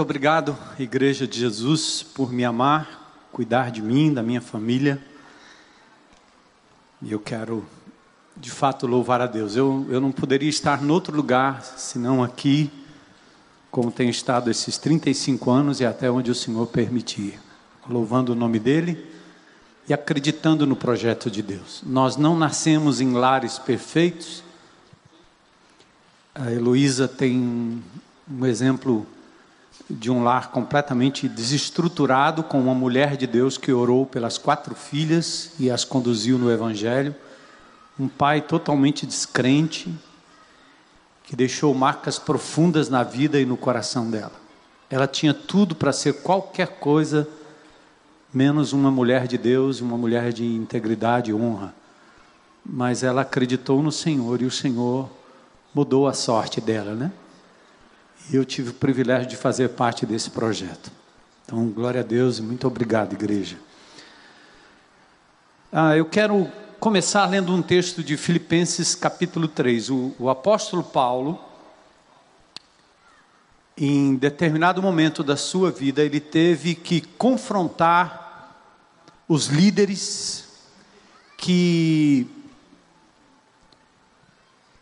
Muito obrigado, Igreja de Jesus, por me amar, cuidar de mim, da minha família. E eu quero, de fato, louvar a Deus. Eu, eu não poderia estar em outro lugar senão aqui, como tenho estado esses 35 anos e até onde o Senhor permitir, louvando o nome dEle e acreditando no projeto de Deus. Nós não nascemos em lares perfeitos. A Heloísa tem um exemplo de um lar completamente desestruturado, com uma mulher de Deus que orou pelas quatro filhas e as conduziu no Evangelho. Um pai totalmente descrente, que deixou marcas profundas na vida e no coração dela. Ela tinha tudo para ser qualquer coisa, menos uma mulher de Deus, uma mulher de integridade e honra. Mas ela acreditou no Senhor e o Senhor mudou a sorte dela, né? E eu tive o privilégio de fazer parte desse projeto. Então, glória a Deus e muito obrigado, igreja. Ah, eu quero começar lendo um texto de Filipenses capítulo 3. O, o apóstolo Paulo, em determinado momento da sua vida, ele teve que confrontar os líderes que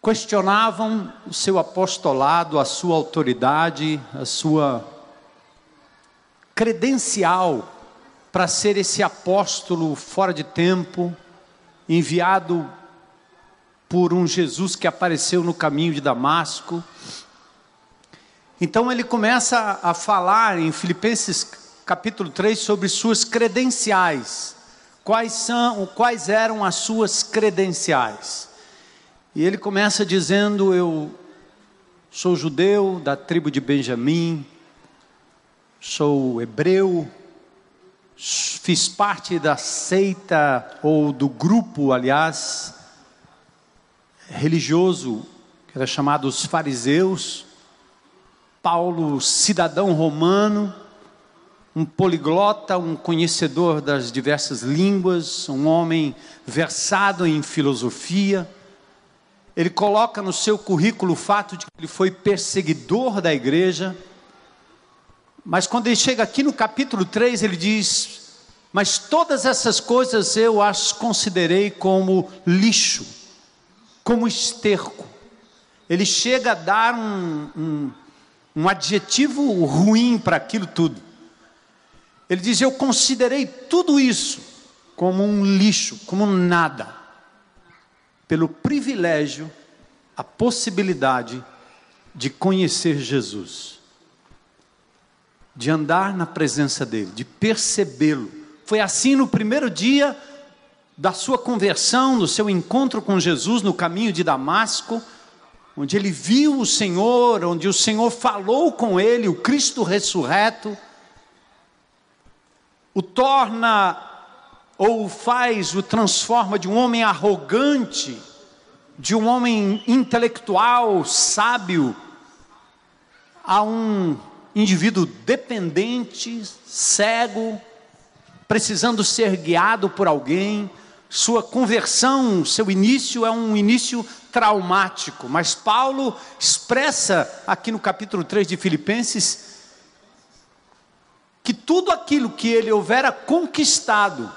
questionavam o seu apostolado, a sua autoridade, a sua credencial para ser esse apóstolo fora de tempo, enviado por um Jesus que apareceu no caminho de Damasco. Então ele começa a falar em Filipenses capítulo 3 sobre suas credenciais. Quais são, quais eram as suas credenciais? E ele começa dizendo: Eu sou judeu da tribo de Benjamim, sou hebreu, fiz parte da seita, ou do grupo, aliás, religioso, que era chamado os fariseus. Paulo, cidadão romano, um poliglota, um conhecedor das diversas línguas, um homem versado em filosofia ele coloca no seu currículo o fato de que ele foi perseguidor da igreja. Mas quando ele chega aqui no capítulo 3, ele diz: Mas todas essas coisas eu as considerei como lixo, como esterco. Ele chega a dar um, um, um adjetivo ruim para aquilo tudo. Ele diz: Eu considerei tudo isso como um lixo, como nada pelo privilégio, a possibilidade de conhecer Jesus, de andar na presença dEle, de percebê-lo. Foi assim no primeiro dia da sua conversão, no seu encontro com Jesus no caminho de Damasco, onde ele viu o Senhor, onde o Senhor falou com ele, o Cristo ressurreto, o torna ou o faz, o transforma de um homem arrogante, de um homem intelectual, sábio, a um indivíduo dependente, cego, precisando ser guiado por alguém. Sua conversão, seu início é um início traumático, mas Paulo expressa aqui no capítulo 3 de Filipenses que tudo aquilo que ele houvera conquistado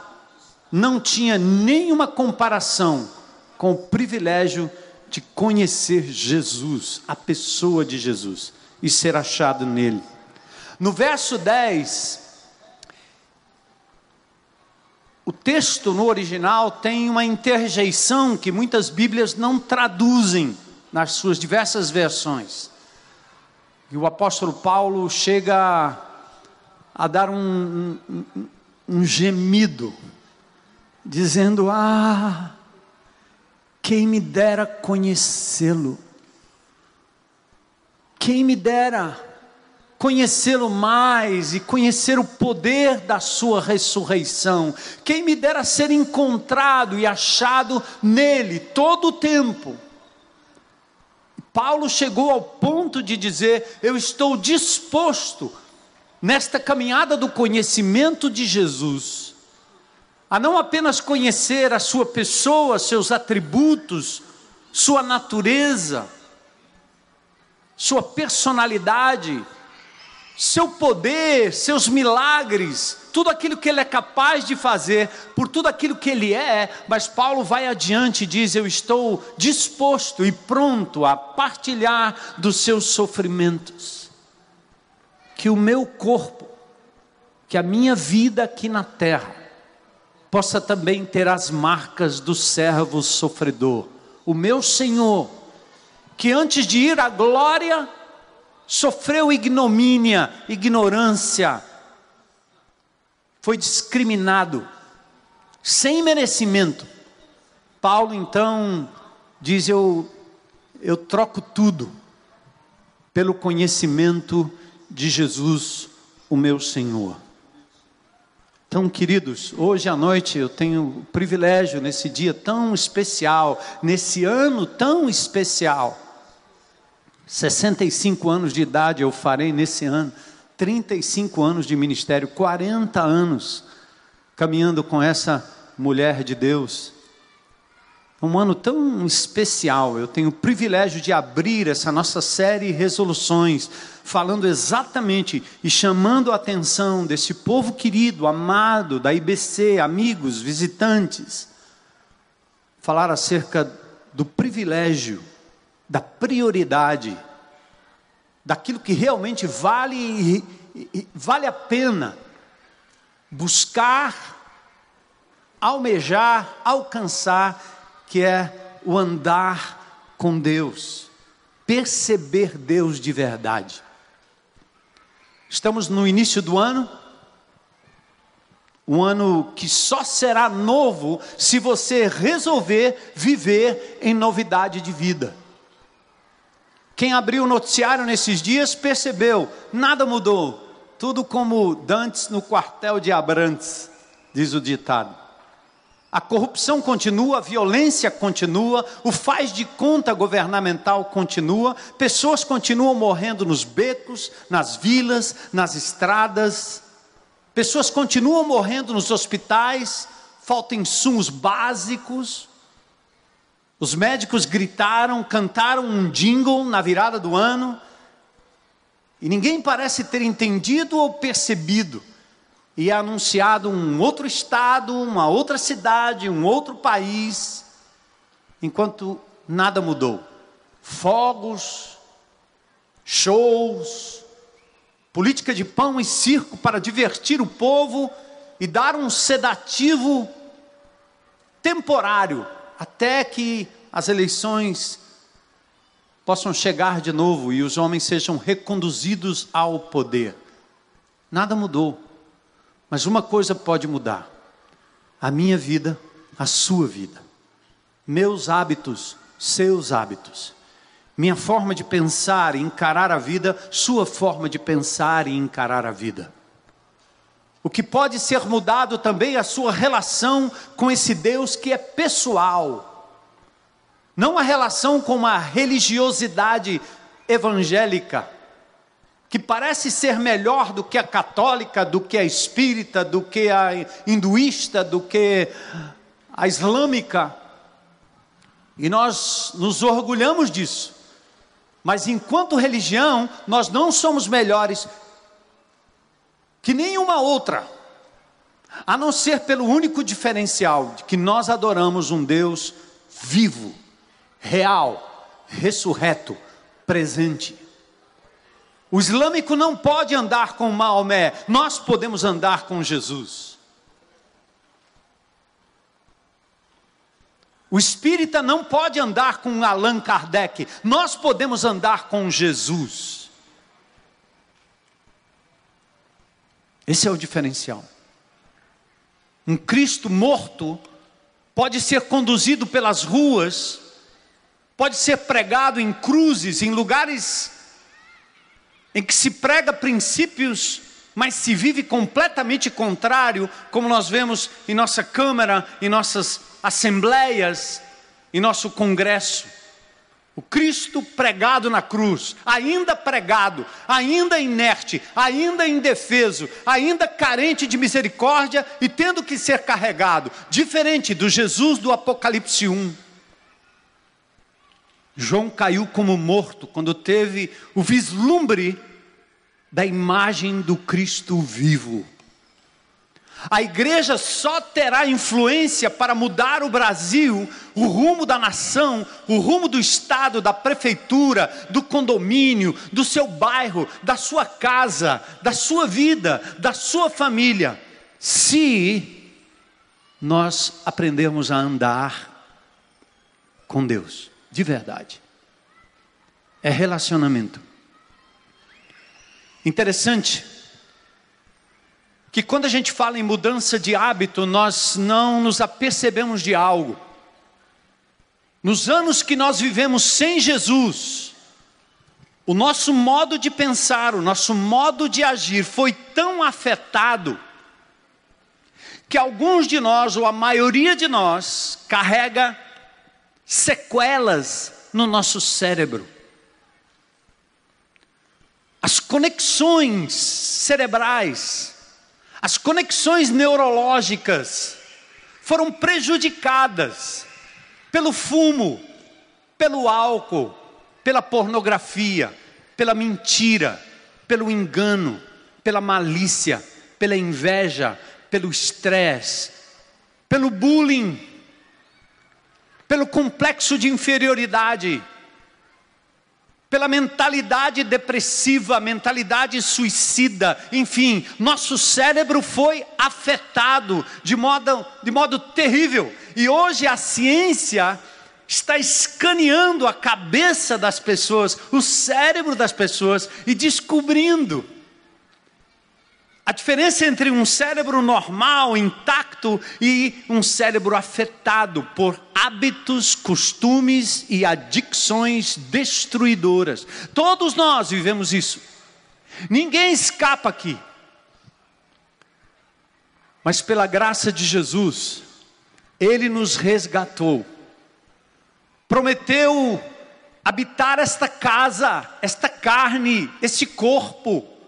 não tinha nenhuma comparação com o privilégio de conhecer Jesus, a pessoa de Jesus, e ser achado nele. No verso 10, o texto no original tem uma interjeição que muitas Bíblias não traduzem nas suas diversas versões. E o apóstolo Paulo chega a dar um, um, um gemido dizendo: Ah, quem me dera conhecê-lo, quem me dera conhecê-lo mais e conhecer o poder da sua ressurreição, quem me dera ser encontrado e achado nele todo o tempo. Paulo chegou ao ponto de dizer: Eu estou disposto, nesta caminhada do conhecimento de Jesus, a não apenas conhecer a sua pessoa, seus atributos, sua natureza, sua personalidade, seu poder, seus milagres, tudo aquilo que ele é capaz de fazer, por tudo aquilo que ele é, mas Paulo vai adiante e diz: Eu estou disposto e pronto a partilhar dos seus sofrimentos. Que o meu corpo, que a minha vida aqui na terra, possa também ter as marcas do servo sofredor. O meu Senhor, que antes de ir à glória, sofreu ignomínia, ignorância, foi discriminado, sem merecimento. Paulo então diz: Eu, eu troco tudo pelo conhecimento de Jesus, o meu Senhor. Então, queridos, hoje à noite eu tenho o privilégio, nesse dia tão especial, nesse ano tão especial, 65 anos de idade eu farei nesse ano, 35 anos de ministério, 40 anos caminhando com essa mulher de Deus. Um ano tão especial, eu tenho o privilégio de abrir essa nossa série Resoluções, falando exatamente e chamando a atenção desse povo querido, amado, da IBC, amigos, visitantes, falar acerca do privilégio da prioridade, daquilo que realmente vale, vale a pena buscar, almejar, alcançar, que é o andar com Deus, perceber Deus de verdade. Estamos no início do ano, um ano que só será novo se você resolver viver em novidade de vida. Quem abriu o noticiário nesses dias percebeu, nada mudou. Tudo como dantes no quartel de Abrantes, diz o ditado. A corrupção continua, a violência continua, o faz de conta governamental continua, pessoas continuam morrendo nos becos, nas vilas, nas estradas, pessoas continuam morrendo nos hospitais, faltam insumos básicos, os médicos gritaram, cantaram um jingle na virada do ano, e ninguém parece ter entendido ou percebido. E é anunciado um outro estado, uma outra cidade, um outro país, enquanto nada mudou. Fogos, shows, política de pão e circo para divertir o povo e dar um sedativo temporário até que as eleições possam chegar de novo e os homens sejam reconduzidos ao poder. Nada mudou, mas uma coisa pode mudar: a minha vida, a sua vida, meus hábitos, seus hábitos, minha forma de pensar e encarar a vida, sua forma de pensar e encarar a vida. O que pode ser mudado também é a sua relação com esse Deus que é pessoal. Não a relação com uma religiosidade evangélica, que parece ser melhor do que a católica, do que a espírita, do que a hinduísta, do que a islâmica. E nós nos orgulhamos disso. Mas enquanto religião, nós não somos melhores que nenhuma outra, a não ser pelo único diferencial de que nós adoramos um Deus vivo, real, ressurreto, presente. O islâmico não pode andar com Maomé, nós podemos andar com Jesus. O espírita não pode andar com Allan Kardec, nós podemos andar com Jesus. Esse é o diferencial. Um Cristo morto pode ser conduzido pelas ruas, pode ser pregado em cruzes, em lugares em que se prega princípios, mas se vive completamente contrário, como nós vemos em nossa Câmara, em nossas assembleias, em nosso Congresso. O Cristo pregado na cruz, ainda pregado, ainda inerte, ainda indefeso, ainda carente de misericórdia e tendo que ser carregado, diferente do Jesus do Apocalipse 1. João caiu como morto quando teve o vislumbre da imagem do Cristo vivo. A igreja só terá influência para mudar o Brasil, o rumo da nação, o rumo do estado, da prefeitura, do condomínio, do seu bairro, da sua casa, da sua vida, da sua família, se nós aprendermos a andar com Deus, de verdade. É relacionamento. Interessante que quando a gente fala em mudança de hábito, nós não nos apercebemos de algo. Nos anos que nós vivemos sem Jesus, o nosso modo de pensar, o nosso modo de agir foi tão afetado que alguns de nós, ou a maioria de nós, carrega sequelas no nosso cérebro. As conexões cerebrais as conexões neurológicas foram prejudicadas pelo fumo, pelo álcool, pela pornografia, pela mentira, pelo engano, pela malícia, pela inveja, pelo estresse, pelo bullying, pelo complexo de inferioridade pela mentalidade depressiva, mentalidade suicida, enfim, nosso cérebro foi afetado de modo, de modo terrível. E hoje a ciência está escaneando a cabeça das pessoas, o cérebro das pessoas e descobrindo a diferença entre um cérebro normal, intacto, e um cérebro afetado por hábitos, costumes e adicções destruidoras. Todos nós vivemos isso. Ninguém escapa aqui. Mas pela graça de Jesus, Ele nos resgatou, prometeu habitar esta casa, esta carne, este corpo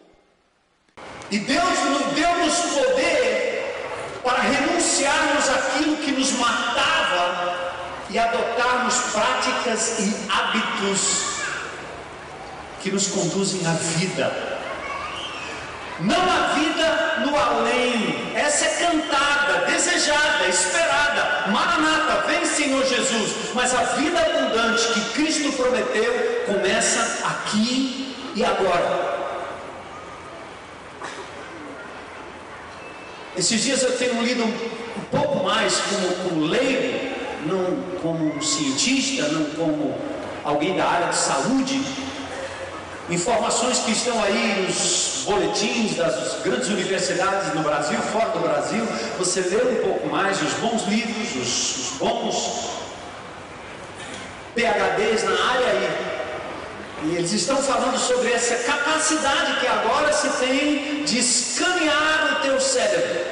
e Deus nos deu-nos poder para renunciarmos àquilo que nos matava e adotarmos práticas e hábitos que nos conduzem à vida. Não a vida no além, essa é cantada, desejada, esperada. Maranata, vem Senhor Jesus. Mas a vida abundante que Cristo prometeu começa aqui e agora. Esses dias eu tenho lido um pouco mais como, como leigo, não como um cientista, não como alguém da área de saúde, informações que estão aí nos boletins das grandes universidades no Brasil, fora do Brasil. Você lê um pouco mais os bons livros, os, os bons PHDs na área aí. E eles estão falando sobre essa capacidade que agora se tem de escanear o teu cérebro.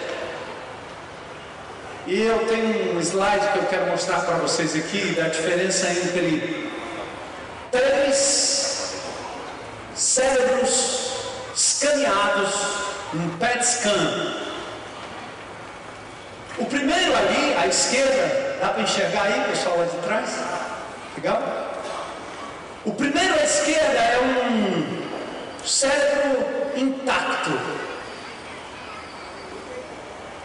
E eu tenho um slide que eu quero mostrar para vocês aqui da diferença entre três cérebros escaneados, um PET scan. O primeiro ali, à esquerda, dá para enxergar aí, pessoal lá de trás? Legal? O primeiro à esquerda é um cérebro intacto,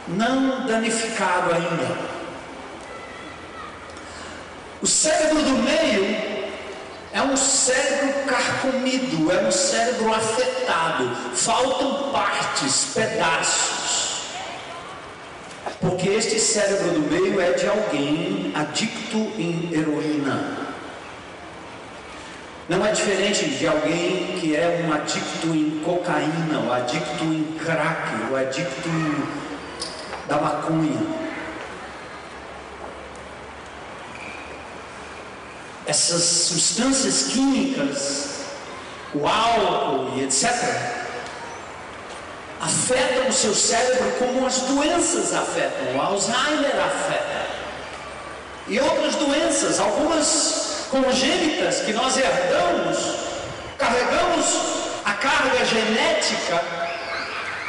não danificado ainda. O cérebro do meio é um cérebro carcomido, é um cérebro afetado, faltam partes, pedaços. Porque este cérebro do meio é de alguém adicto em heroína. Não é diferente de alguém que é um adicto em cocaína, ou adicto em crack, ou adicto em, da maconha. Essas substâncias químicas, o álcool e etc., afetam o seu cérebro como as doenças afetam, o Alzheimer afeta. E outras doenças, algumas congênitas que nós herdamos, carregamos a carga genética,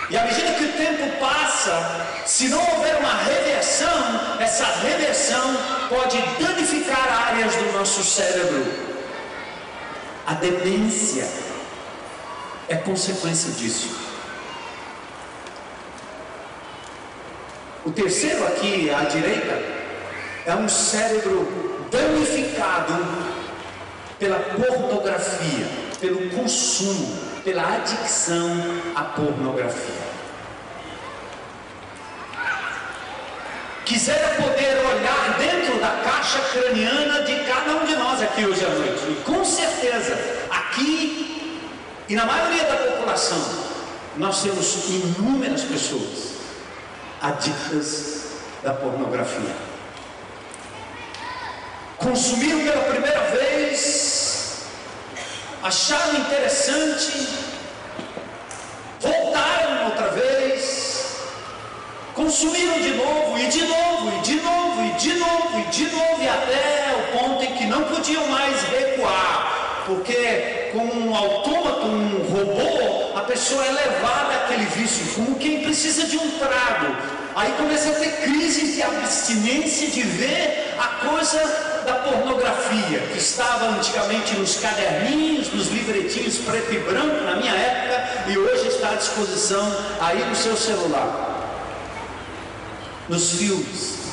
e à medida que o tempo passa, se não houver uma reversão, essa reversão pode danificar áreas do nosso cérebro. A demência. é consequência disso. O terceiro aqui à direita é um cérebro danificado pela pornografia, pelo consumo, pela adicção à pornografia. Quisera poder olhar dentro da caixa craniana de cada um de nós aqui hoje à noite, e com certeza, aqui e na maioria da população, nós temos inúmeras pessoas adictas da pornografia. Consumiram pela primeira vez, acharam interessante, voltaram outra vez, consumiram de novo, e de novo, e de novo, e de novo, e de novo, e até o ponto em que não podiam mais recuar, porque com um autômato, um robô, a pessoa é levada àquele vício como quem precisa de um trago. Aí começa a ter crises de abstinência de ver a coisa da pornografia, que estava antigamente nos caderninhos, nos livretinhos preto e branco, na minha época, e hoje está à disposição aí no seu celular, nos filmes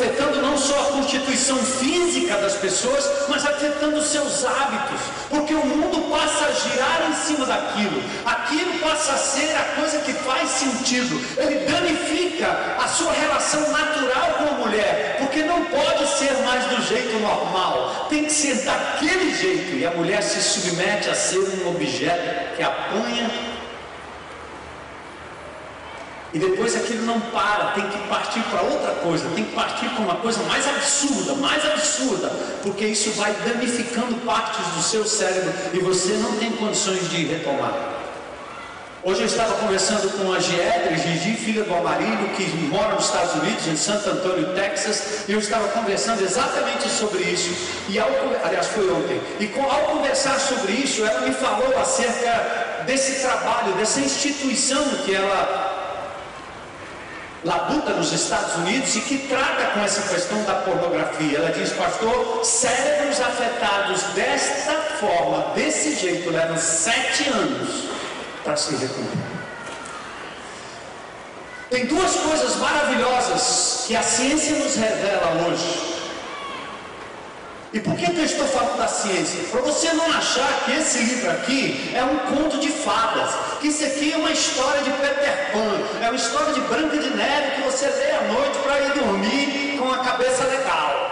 afetando não só a constituição física das pessoas, mas afetando seus hábitos, porque o mundo passa a girar em cima daquilo, aquilo passa a ser a coisa que faz sentido, ele danifica a sua relação natural com a mulher, porque não pode ser mais do jeito normal, tem que ser daquele jeito, e a mulher se submete a ser um objeto que apanha e depois aquilo não para, tem que partir para outra coisa, tem que partir para uma coisa mais absurda, mais absurda, porque isso vai danificando partes do seu cérebro e você não tem condições de retomar. Hoje eu estava conversando com a Giedre, Gigi, filha do Amarilho, que mora nos Estados Unidos, em Santo Antônio, Texas, e eu estava conversando exatamente sobre isso. E ao, aliás, foi ontem. E com, ao conversar sobre isso, ela me falou acerca desse trabalho, dessa instituição que ela labuta nos Estados Unidos e que trata com essa questão da pornografia. Ela diz, pastor, cérebros afetados desta forma, desse jeito, levam sete anos para se recuperar. Tem duas coisas maravilhosas que a ciência nos revela hoje. E por que, que eu estou falando da ciência? Para você não achar que esse livro aqui é um conto de fadas, que isso aqui é uma história de Peter Pan, é uma história de Branca de Neve que você lê à noite para ir dormir com a cabeça legal.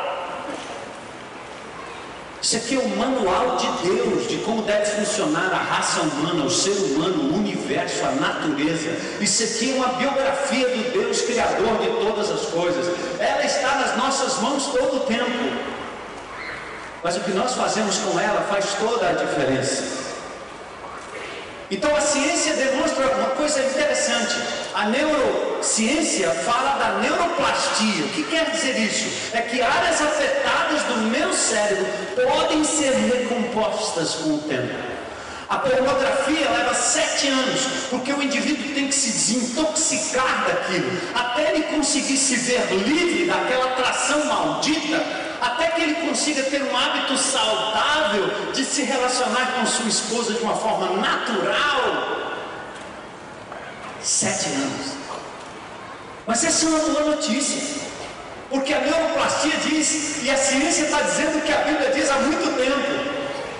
Isso aqui é o manual de Deus, de como deve funcionar a raça humana, o ser humano, o universo, a natureza. Isso aqui é uma biografia do Deus Criador de todas as coisas. Ela está nas nossas mãos todo o tempo. Mas o que nós fazemos com ela faz toda a diferença. Então a ciência demonstra uma coisa interessante. A neurociência fala da neuroplastia. O que quer dizer isso? É que áreas afetadas do meu cérebro podem ser recompostas com o tempo. A pornografia leva sete anos, porque o indivíduo tem que se desintoxicar daquilo, até ele conseguir se ver livre daquela atração maldita até que ele consiga ter um hábito saudável de se relacionar com sua esposa de uma forma natural. Sete anos. Mas essa é uma boa notícia. Porque a neuroplastia diz, e a ciência está dizendo que a Bíblia diz há muito tempo.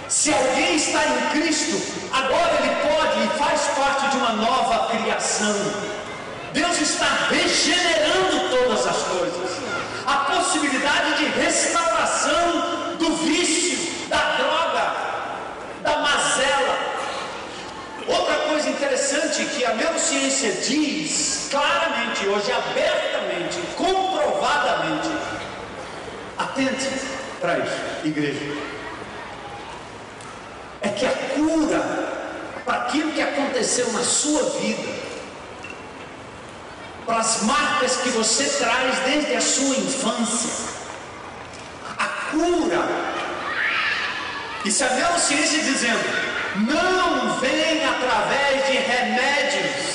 Se alguém está em Cristo, agora ele pode e faz parte de uma nova criação. Deus está regenerando todas as coisas a possibilidade de restauração do vício, da droga, da mazela. Outra coisa interessante que a neurociência diz claramente, hoje abertamente, comprovadamente, atente para isso, igreja, é que a cura para aquilo que aconteceu na sua vida para as marcas que você traz desde a sua infância cura. E é a neurociência dizendo: não vem através de remédios.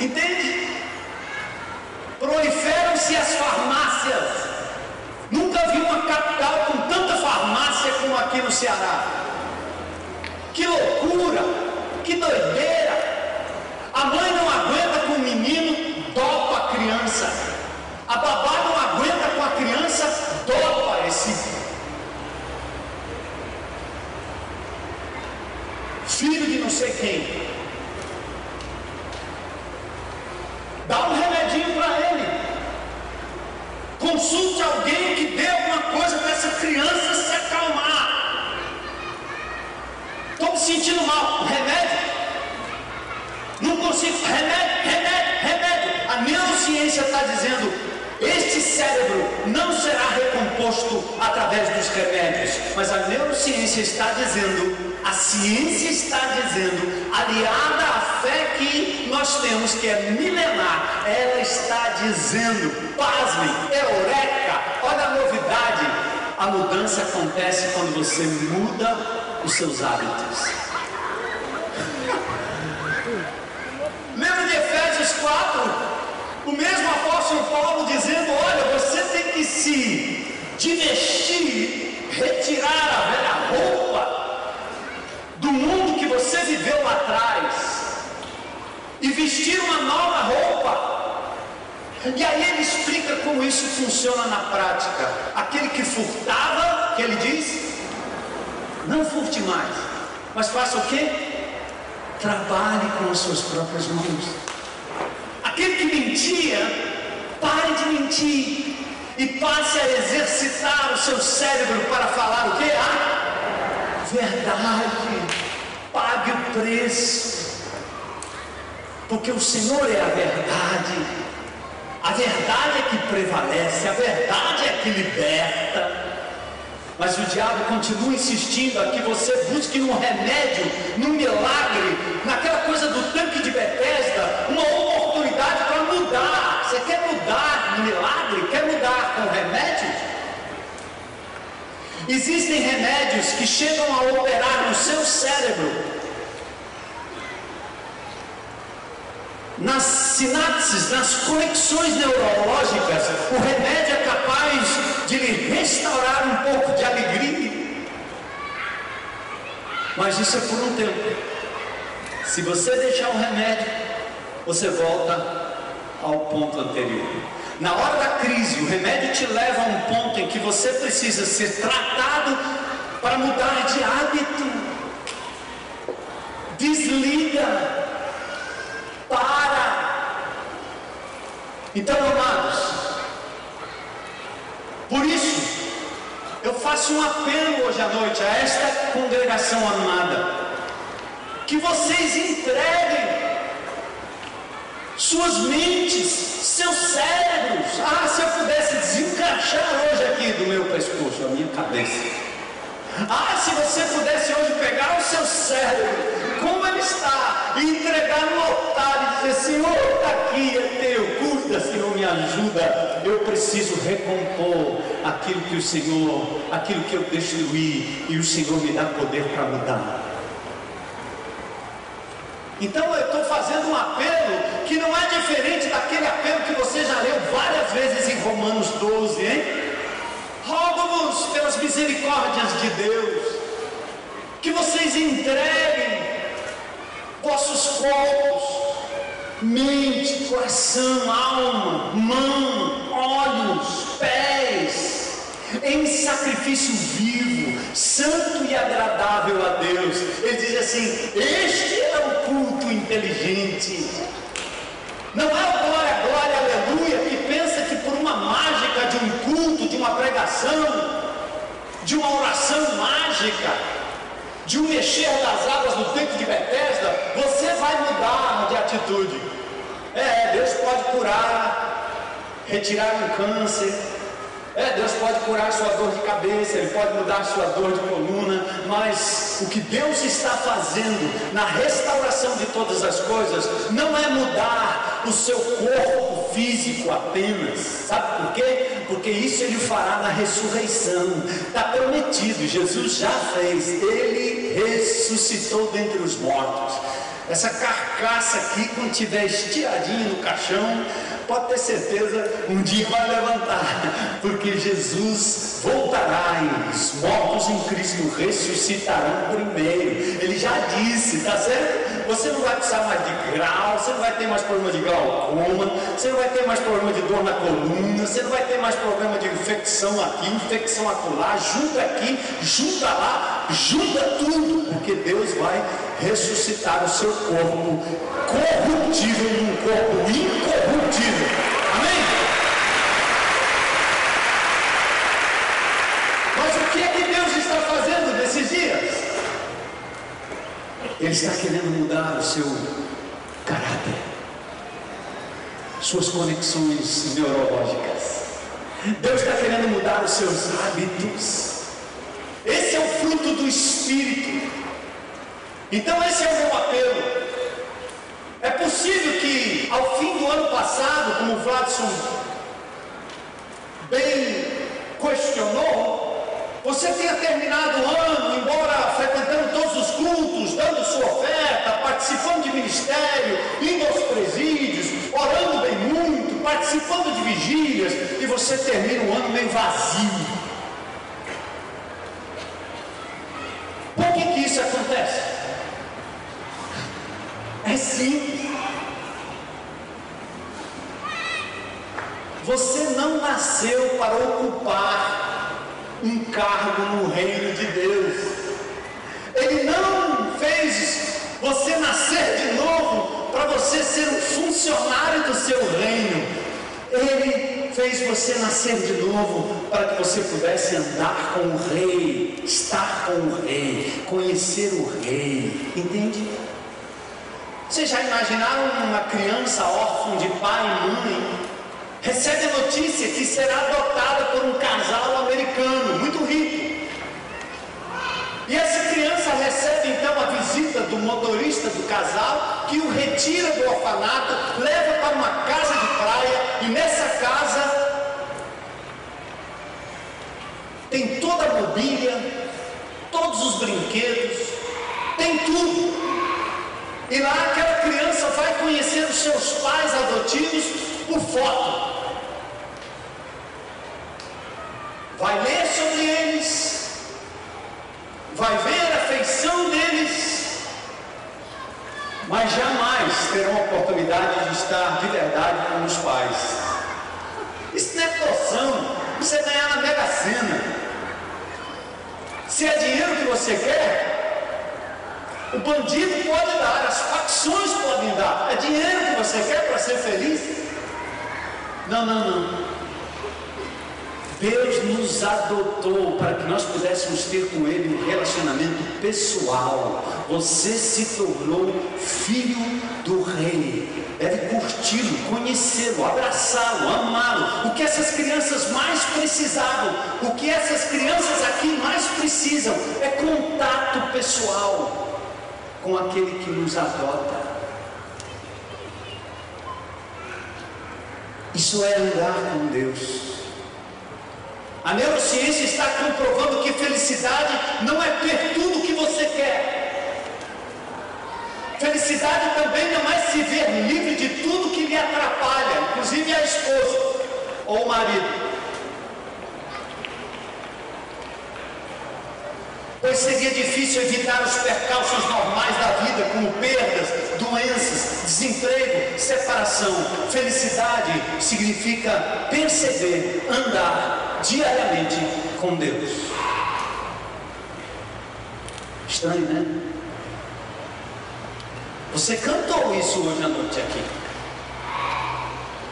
Entende? Proliferam-se as farmácias. Nunca vi uma capital com tanta farmácia como aqui no Ceará. Que loucura! Que doideira! A mãe não aguenta com o menino, dopa a criança. A babá não aguenta. Sei quem. Dá um remedinho para ele. Consulte alguém que dê alguma coisa para essa criança se acalmar. Estou me sentindo mal. Remédio? Não consigo. Remédio, remédio, remédio. A neurociência está dizendo: este cérebro não será recomposto através dos remédios, mas a neurociência está dizendo, a ciência está dizendo, aliada à fé que nós temos, que é milenar, ela está dizendo, pasmem, eureka, olha a novidade, a mudança acontece quando você muda os seus hábitos. Lembra de Efésios 4? O mesmo apóstolo Paulo dizendo: Olha, você se divestir, retirar a velha roupa do mundo que você viveu lá atrás e vestir uma nova roupa. E aí ele explica como isso funciona na prática. Aquele que furtava, que ele diz, não furte mais, mas faça o que? Trabalhe com as suas próprias mãos. Aquele que mentia, pare de mentir e passe a exercitar o seu cérebro para falar o que? A verdade. Pague o preço. Porque o Senhor é a verdade. A verdade é que prevalece, a verdade é que liberta. Mas o diabo continua insistindo a que você busque num remédio, num milagre, naquela coisa do tanque de Bethesda, uma oportunidade para mudar. Você quer mudar no milagre? Quer mudar com remédio? Existem remédios que chegam a operar no seu cérebro, nas sinapses, nas conexões neurológicas. O remédio é capaz de lhe restaurar um pouco de alegria. Mas isso é por um tempo. Se você deixar o remédio, você volta ao ponto anterior. Na hora da crise, o remédio te leva a um ponto em que você precisa ser tratado para mudar de hábito. Desliga. Para. Então, amados, por isso, eu faço um apelo hoje à noite a esta congregação amada, que vocês entreguem suas mentes, seus cérebros. Ah, se eu pudesse desencaixar hoje aqui do meu pescoço, a minha cabeça. Ah, se você pudesse hoje pegar o seu cérebro, como ele está, e entregar no altar e dizer: Senhor, está aqui, é teu, cuida, Senhor, me ajuda. Eu preciso recompor aquilo que o Senhor, aquilo que eu destruí, e o Senhor me dá poder para mudar. Então eu estou fazendo um apelo que não é diferente daquele apelo que você já leu várias vezes em Romanos 12, hein? rogo-vos pelas misericórdias de Deus, que vocês entreguem vossos corpos, mente, coração, alma, mão, olhos, pés, em sacrifício vivo, santo e agradável a Deus. Ele diz assim: Este é o culto inteligente. Não é o glória, glória, aleluia, que pensa que por uma mágica de um culto, de uma pregação, de uma oração mágica, de um mexer das águas no tempo de Bethesda, você vai mudar de atitude. É, Deus pode curar, retirar um câncer, é, Deus pode curar sua dor de cabeça, Ele pode mudar sua dor de coluna, mas o que Deus está fazendo na restauração de todas as coisas não é mudar o seu corpo físico apenas, sabe por quê? Porque isso Ele fará na ressurreição, está prometido, Jesus já fez, Ele ressuscitou dentre os mortos. Essa carcaça aqui, quando estiver estiradinha no caixão, pode ter certeza, um dia vai levantar, porque Jesus voltará e os mortos em Cristo ressuscitarão primeiro. Ele já disse, tá certo? Você não vai precisar mais de grau, você não vai ter mais problema de glaucoma, você não vai ter mais problema de dor na coluna, você não vai ter mais problema de infecção aqui, infecção acolá, junta aqui, junta lá, junta tudo, porque Deus vai ressuscitar o seu corpo corruptível num corpo incorruptível. Amém? Mas o que é que Deus está fazendo nesses dias? Ele está querendo mudar o seu caráter, suas conexões neurológicas. Deus está querendo mudar os seus hábitos. Esse é o fruto do Espírito. Então, esse é o meu apelo. É possível que ao fim do ano passado, como o Vladson bem questionou, você tenha terminado o ano, embora frequentando todos os cultos, dando sua oferta, participando de ministério, indo aos presídios, orando bem muito, participando de vigílias, e você termina o ano meio vazio. Por que, que isso acontece? Simples. Você não nasceu para ocupar um cargo no reino de Deus. Ele não fez você nascer de novo para você ser um funcionário do seu reino. Ele fez você nascer de novo para que você pudesse andar com o rei, estar com o rei, conhecer o rei. Entende? Vocês já imaginaram uma criança órfã de pai e mãe? Recebe a notícia que será adotada por um casal americano muito rico. E essa criança recebe então a visita do motorista do casal, que o retira do orfanato, leva para uma casa de praia, e nessa casa tem toda a mobília, todos os brinquedos, tem tudo. E lá aquela criança vai conhecer os seus pais adotivos por foto. Vai ler sobre eles, vai ver a feição deles, mas jamais terão a oportunidade de estar de verdade com os pais. Isso não é torção, isso é ganhar na Mega Sena. Se é dinheiro que você quer, o bandido pode dar, as facções podem dar. É dinheiro que você quer para ser feliz? Não, não, não. Deus nos adotou para que nós pudéssemos ter com Ele um relacionamento pessoal. Você se tornou filho do Rei. Deve curti-lo, conhecê-lo, abraçá-lo, amá-lo. O que essas crianças mais precisavam, o que essas crianças aqui mais precisam é contato pessoal com aquele que nos adota. Isso é andar com Deus. A neurociência está comprovando que felicidade não é ter tudo o que você quer. Felicidade também não é se ver livre de tudo que lhe atrapalha, inclusive a esposa ou o marido. Pois seria difícil evitar os percalços normais da vida, como perdas, doenças, desemprego, separação. Felicidade significa perceber, andar diariamente com Deus. Estranho, né? Você cantou isso hoje à noite aqui.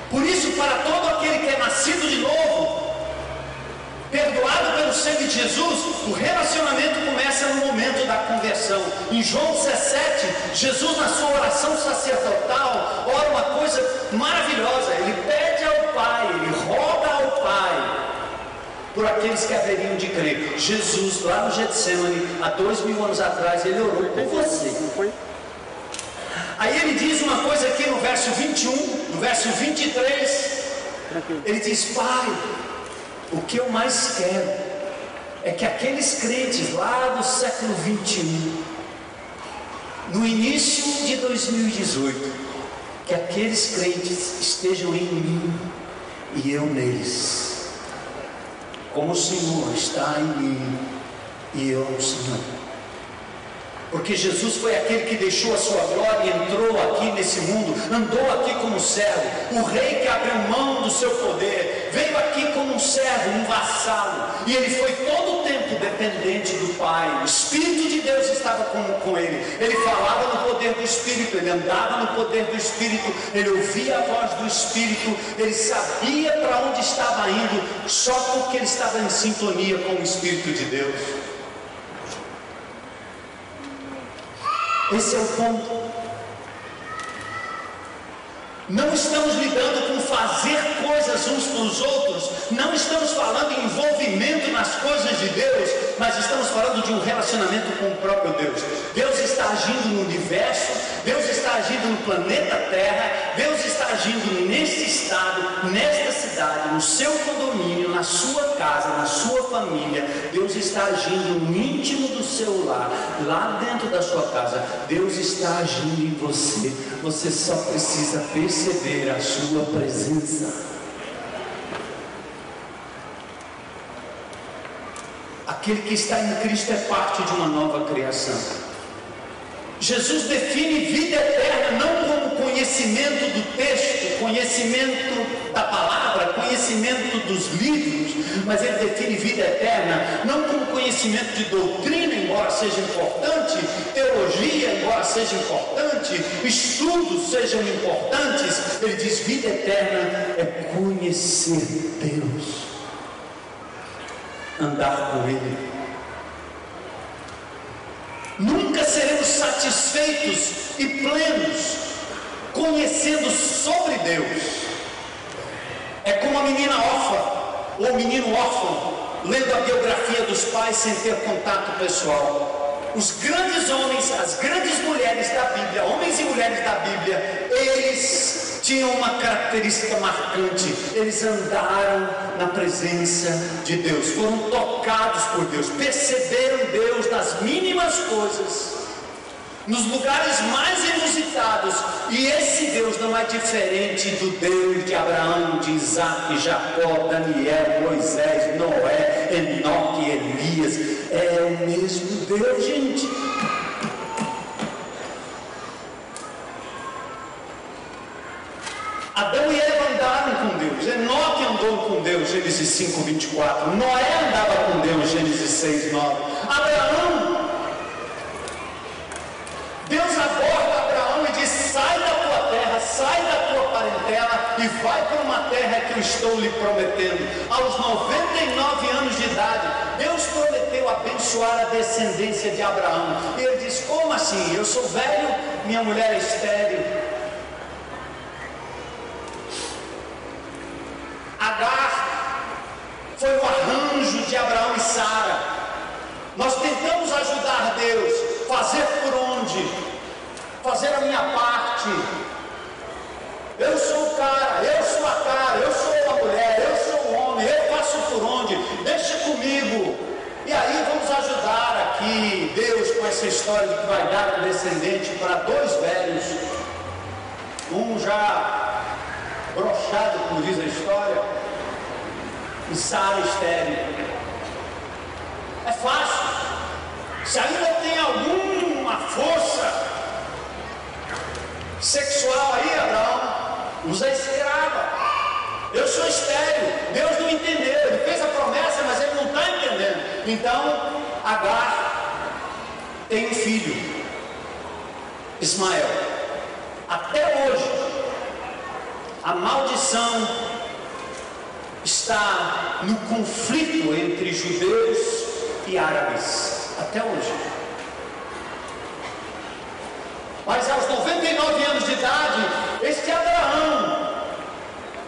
Por isso, para todo aquele que é nascido de novo, perdoado pelo sangue de Jesus, o relacionamento começa no momento da conversão. Em João 17, Jesus, na sua oração sacerdotal, ora uma coisa maravilhosa. Ele pede ao Pai, ele roga ao Pai por aqueles que haveriam de crer. Jesus, lá no Getsemane, há dois mil anos atrás, ele orou por você. Aí ele diz uma coisa aqui no verso 21, no verso 23. Ele diz: Pai, o que eu mais quero é que aqueles crentes lá do século 21, no início de 2018, que aqueles crentes estejam em mim e eu neles, como o Senhor está em mim e eu ao Senhor. Porque Jesus foi aquele que deixou a sua glória e entrou aqui nesse mundo, andou aqui como servo, o rei que abriu mão do seu poder, veio aqui como um servo, um vassalo, e ele foi todo o tempo dependente do Pai. O Espírito de Deus estava com, com ele, ele falava no poder do Espírito, ele andava no poder do Espírito, ele ouvia a voz do Espírito, ele sabia para onde estava indo, só porque ele estava em sintonia com o Espírito de Deus. Esse é o ponto. Não estamos lidando com fazer coisas uns para os outros, não estamos falando em envolvimento nas coisas de Deus, mas estamos falando de um relacionamento com o próprio Deus. Deus está agindo no universo, Deus está agindo no planeta Terra, Deus está agindo neste estado, nesta cidade, no seu condomínio, na sua casa, na sua família. Deus está agindo no íntimo do seu lar, lá dentro da sua casa. Deus está agindo em você. Você só precisa perceber a sua presença. Aquele que está em Cristo é parte de uma nova criação. Jesus define vida eterna não como conhecimento do texto, conhecimento da palavra, conhecimento dos livros, mas ele define vida eterna não como conhecimento de doutrina, embora seja importante, teologia, embora seja importante, estudos sejam importantes. Ele diz: vida eterna é conhecer Deus, andar com Ele Nunca seremos satisfeitos e plenos conhecendo sobre Deus. É como a menina órfã ou o menino órfão lendo a biografia dos pais sem ter contato pessoal. Os grandes homens, as grandes mulheres da Bíblia, homens e mulheres da Bíblia, eles tinham uma característica marcante: eles andaram na presença de Deus, foram tocados por Deus, perceberam Deus nas mínimas coisas, nos lugares mais inusitados, e esse Deus não é diferente do Deus de Abraão, de Isaac, Jacó, Daniel, Moisés, Noé, Enoque, Elias, é o mesmo Deus, gente. Adão e Eva andaram com Deus, Enoque andou com Deus, Gênesis 5, 24. Noé andava com Deus, Gênesis 6, 9. Abraão, Deus aborda Abraão e diz: sai da tua terra, sai da tua parentela e vai para uma terra que eu estou lhe prometendo. Aos 99 anos de idade, Deus prometeu abençoar a descendência de Abraão. E ele diz: como assim? Eu sou velho, minha mulher é estéril Agar foi o arranjo de Abraão e Sara. Nós tentamos ajudar Deus, fazer por onde? Fazer a minha parte. Eu sou o cara, eu sou a cara, eu sou a mulher, eu sou o homem, eu faço por onde? Deixa comigo. E aí vamos ajudar aqui Deus com essa história de que vai dar descendente para dois velhos. Um já brochado, como diz a história, e Sara estéreo. É fácil. Se ainda tem alguma força sexual aí, Abraão, usa escrava. Eu sou estéreo. Deus não entendeu. Ele fez a promessa, mas ele não está entendendo. Então, Agar tem um filho, Ismael. Até hoje, a maldição está no conflito entre judeus e árabes, até hoje. Mas aos 99 anos de idade, este Abraão,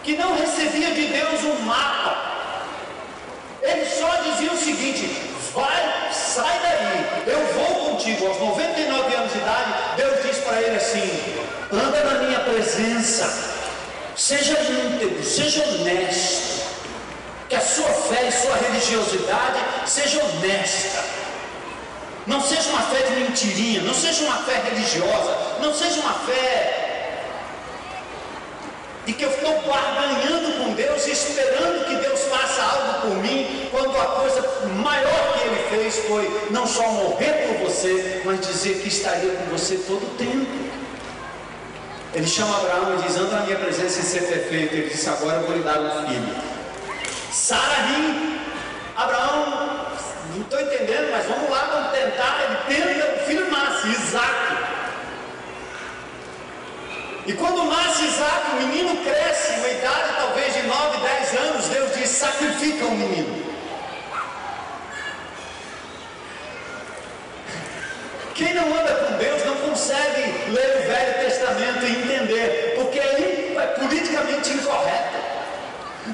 que não recebia de Deus um mapa, ele só dizia o seguinte: vai, sai daí, eu vou contigo. Aos 99 anos de idade, Deus diz para ele assim: anda na minha presença Seja íntegro, seja honesto. Que a sua fé e sua religiosidade seja honesta. Não seja uma fé de mentirinha, não seja uma fé religiosa, não seja uma fé de que eu estou barganhando com Deus, esperando que Deus faça algo por mim, quando a coisa maior que Ele fez foi não só morrer por você, mas dizer que estaria com você todo o tempo. Ele chama Abraão e diz: anda na minha presença e ser perfeito. Ele disse: agora eu vou lhe dar um filho. Sara ri. Abraão, não estou entendendo, mas vamos lá, vamos tentar. Ele tenta, o filho nasce, Isaac. E quando nasce Isaac, o menino cresce, uma idade talvez de 9, 10 anos, Deus diz: sacrifica o menino. Quem não anda com Deus não consegue ler o Velho Testamento e entender, porque é, é politicamente incorreto.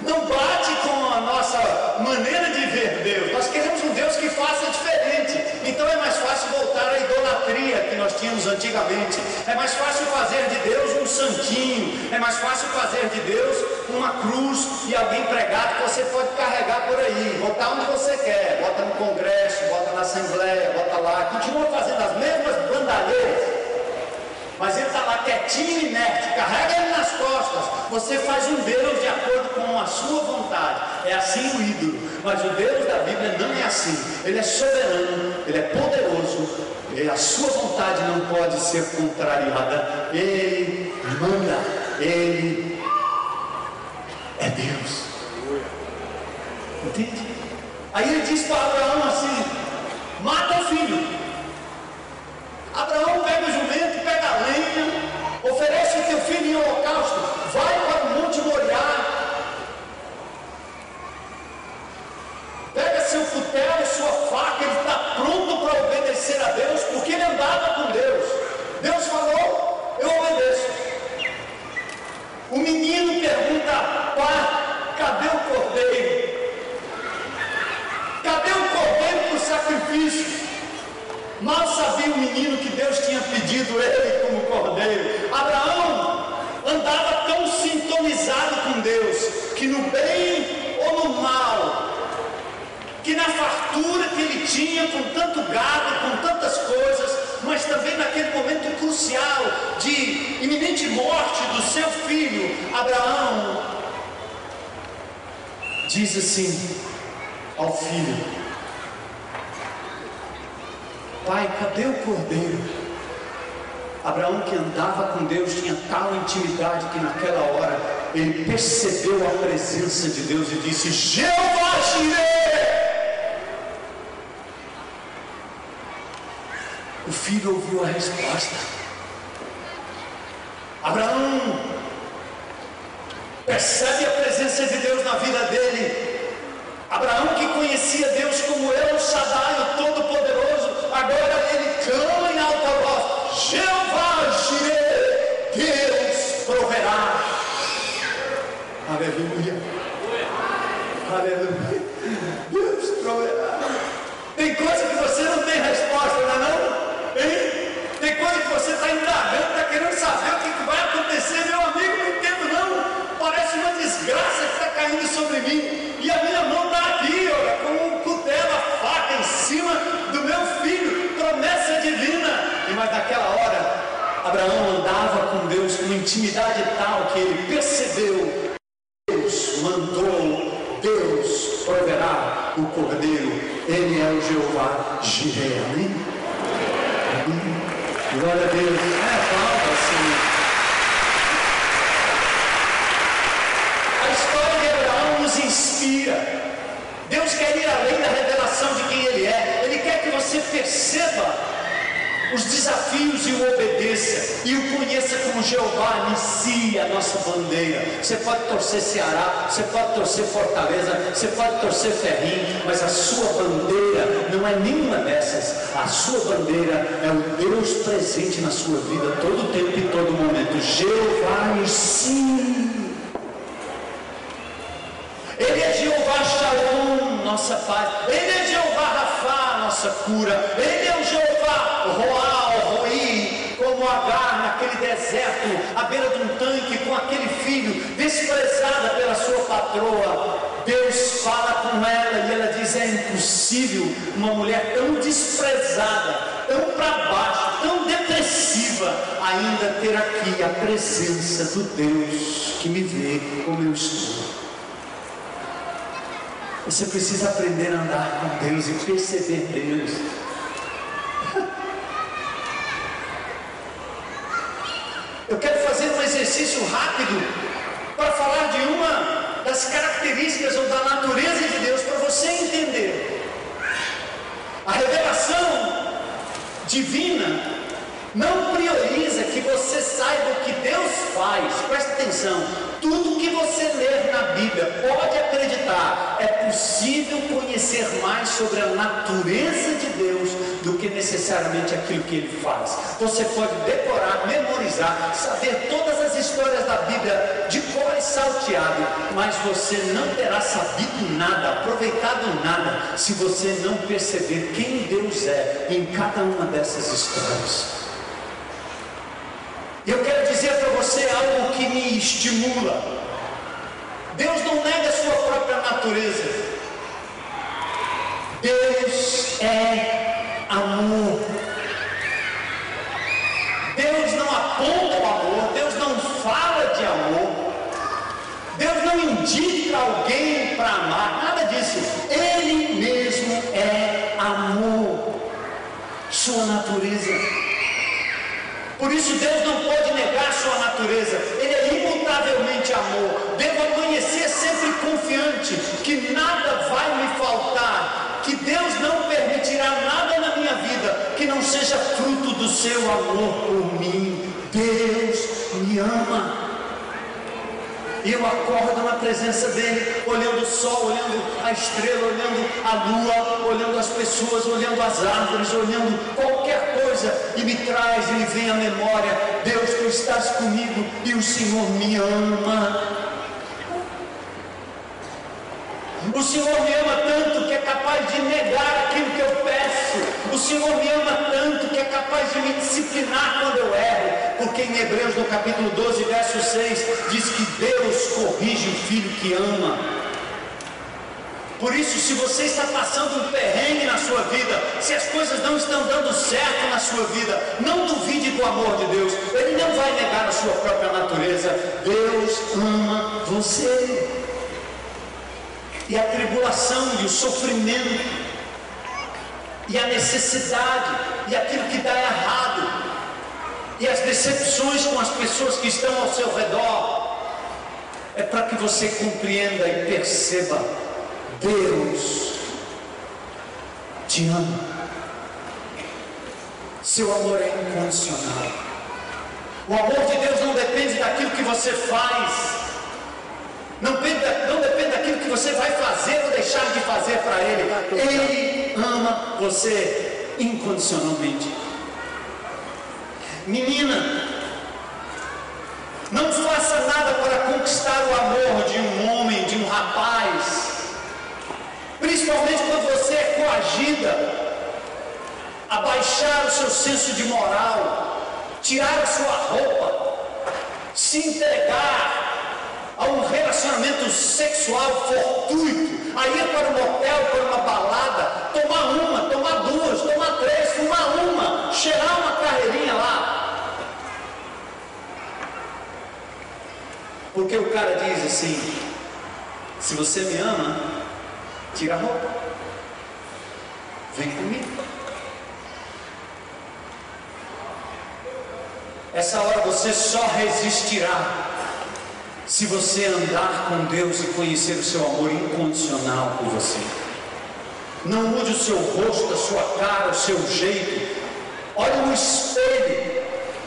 Não bate com a nossa maneira de ver Deus. Nós queremos um Deus que faça diferente. Então é mais fácil voltar à idolatria que nós tínhamos antigamente. É mais fácil fazer de Deus um santinho. É mais fácil fazer de Deus uma cruz e alguém pregado que você pode carregar por aí. Botar onde você quer. Bota no Congresso, bota na Assembleia, bota lá. Continua fazendo as mesmas bandalheiras mas ele está lá quietinho e inerte, carrega ele nas costas. Você faz um Deus de acordo com a sua vontade. É assim o ídolo. Mas o Deus da Bíblia não é assim. Ele é soberano, ele é poderoso. E a sua vontade não pode ser contrariada. Ele manda, ele é Deus. Entende? Aí ele diz para Abraão assim: mata o filho. Abraão pega o jumento, pega a lenha, oferece o teu filho em holocausto, vai para o Monte Moriá, pega seu cutelo, sua faca, ele está pronto para obedecer a Deus, andava com Deus. Deus falou, eu obedeço. O menino pergunta, pai, cadê o cordeiro? Cadê o cordeiro para o sacrifício? Mal sabia o menino que Deus tinha pedido ele como cordeiro. Abraão andava tão sintonizado com Deus que no bem ou no mal, que na fartura que ele tinha com tanto gado, com tantas coisas, mas também naquele momento crucial de iminente morte do seu filho, Abraão diz assim ao filho: Pai, cadê o cordeiro? Abraão, que andava com Deus, tinha tal intimidade que naquela hora ele percebeu a presença de Deus e disse: Jeová Jireh! O filho ouviu a resposta. Abraão percebe a presença de Deus na vida dele. Abraão que conhecia Deus como El Shaddai, o Todo-Poderoso, agora ele clama em alta voz: Jeová Jireh, Deus proverá. Aleluia. Aleluia. Deus proverá. Tem coisa que você não tem resposta, não é não? Hein? Tem coisa que você está indagando, está querendo saber o que vai acontecer, meu amigo, não entendo não. Parece uma desgraça que está caindo sobre mim. E a minha mão está aqui, olha, com um cutelo, a faca em cima do meu filho, promessa divina. E mas naquela hora, Abraão andava com intimidade tal que ele percebeu: Deus mandou, Deus proverá o cordeiro, ele é o Jeová Jireh. Amém? Glória a Deus. É, falta assim. A história de Abraão nos inspira. Deus quer ir além da revelação de quem Ele é. Ele quer que você perceba desafios e o obedeça e o conheça como Jeová inicia a nossa bandeira. Você pode torcer Ceará, você pode torcer Fortaleza, você pode torcer Ferrinho, mas a sua bandeira não é nenhuma dessas. A sua bandeira é o Deus presente na sua vida todo tempo e todo momento. Jeová inicia. Ele é Jeová Shalom, nossa paz. Ele é Jeová Rafa, nossa cura. Ele é o Jeová Roi, Agar naquele deserto, à beira de um tanque, com aquele filho, desprezada pela sua patroa. Deus fala com ela e ela diz: é impossível uma mulher tão desprezada, tão para baixo, tão depressiva, ainda ter aqui a presença do Deus que me vê como eu estou. Você precisa aprender a andar com Deus e perceber Deus. Eu quero fazer um exercício rápido para falar de uma das características ou da natureza de Deus para você entender. A revelação divina não prioriza que você saiba o que Deus faz. Presta atenção. Tudo que você ler na Bíblia, pode acreditar, é possível conhecer mais sobre a natureza de Deus do que necessariamente aquilo que ele faz. Você pode decorar, memorizar, saber todas as histórias da Bíblia de cor e salteado, mas você não terá sabido nada, aproveitado nada, se você não perceber quem Deus é em cada uma dessas histórias. Eu quero dizer para você algo que me estimula. Deus não nega a sua própria natureza. Deus é amor. Deus não aponta o amor, Deus não fala de amor. Deus não indica alguém para amar, nada disso. Ele mesmo é amor. Sua natureza por isso Deus não pode negar sua natureza. Ele é imutavelmente amor. Devo amanhecer sempre confiante que nada vai me faltar, que Deus não seja fruto do seu amor por mim. Deus me ama. Eu acordo na presença dele, olhando o sol, olhando a estrela, olhando a lua, olhando as pessoas, olhando as árvores, olhando qualquer coisa, e me traz e me vem à memória: Deus, tu estás comigo e o Senhor me ama. O Senhor me ama tanto que é capaz de negar aquilo que eu peço. O Senhor me ama tanto que é capaz de me disciplinar quando eu erro. Porque em Hebreus, no capítulo 12, verso 6, diz que Deus corrige o filho que ama. Por isso, se você está passando um perrengue na sua vida, se as coisas não estão dando certo na sua vida, não duvide do amor de Deus. Ele não vai negar a sua própria natureza. Deus ama você e a tribulação e o sofrimento e a necessidade e aquilo que dá errado e as decepções com as pessoas que estão ao seu redor é para que você compreenda e perceba Deus te ama. Seu amor é incondicional. O amor de Deus não depende daquilo que você faz, não depende, não depende daquilo que você vai fazer ou deixar de fazer para Ele. Ele ama você incondicionalmente. Menina, não faça nada para conquistar o amor de um homem, de um rapaz. Principalmente quando você é coagida a baixar o seu senso de moral, tirar a sua roupa, se entregar a um relacionamento sexual fortuito, a ir para um motel, para uma balada, tomar uma, tomar duas, tomar três, fumar uma, cheirar uma carreirinha lá. Porque o cara diz assim: se você me ama, tira a roupa, vem comigo. Essa hora você só resistirá se você andar com Deus e conhecer o seu amor incondicional por você. Não mude o seu rosto, a sua cara, o seu jeito. Olhe no espelho.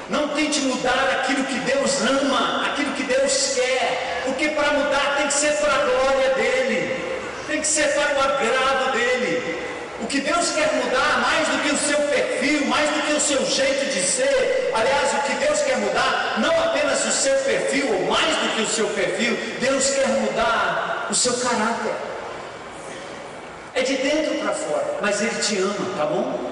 Não tente mudar aquilo que Deus ama, aquilo que Deus quer, porque para mudar tem que ser para a glória dele, tem que ser para o agrado dele. Que Deus quer mudar mais do que o seu perfil, mais do que o seu jeito de ser. Aliás, o que Deus quer mudar, não apenas o seu perfil, ou mais do que o seu perfil, Deus quer mudar o seu caráter. É de dentro para fora, mas Ele te ama, tá bom?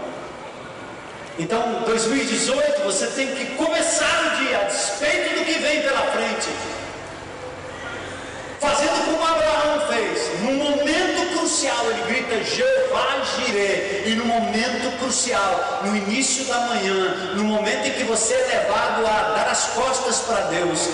Então, 2018, você tem que começar o dia, a despeito do que vem pela frente, fazendo como Abraão fez, num momento crucial, ele grita Jeová Jireh, e no momento crucial, no início da manhã, no momento em que você é levado a dar as costas para Deus,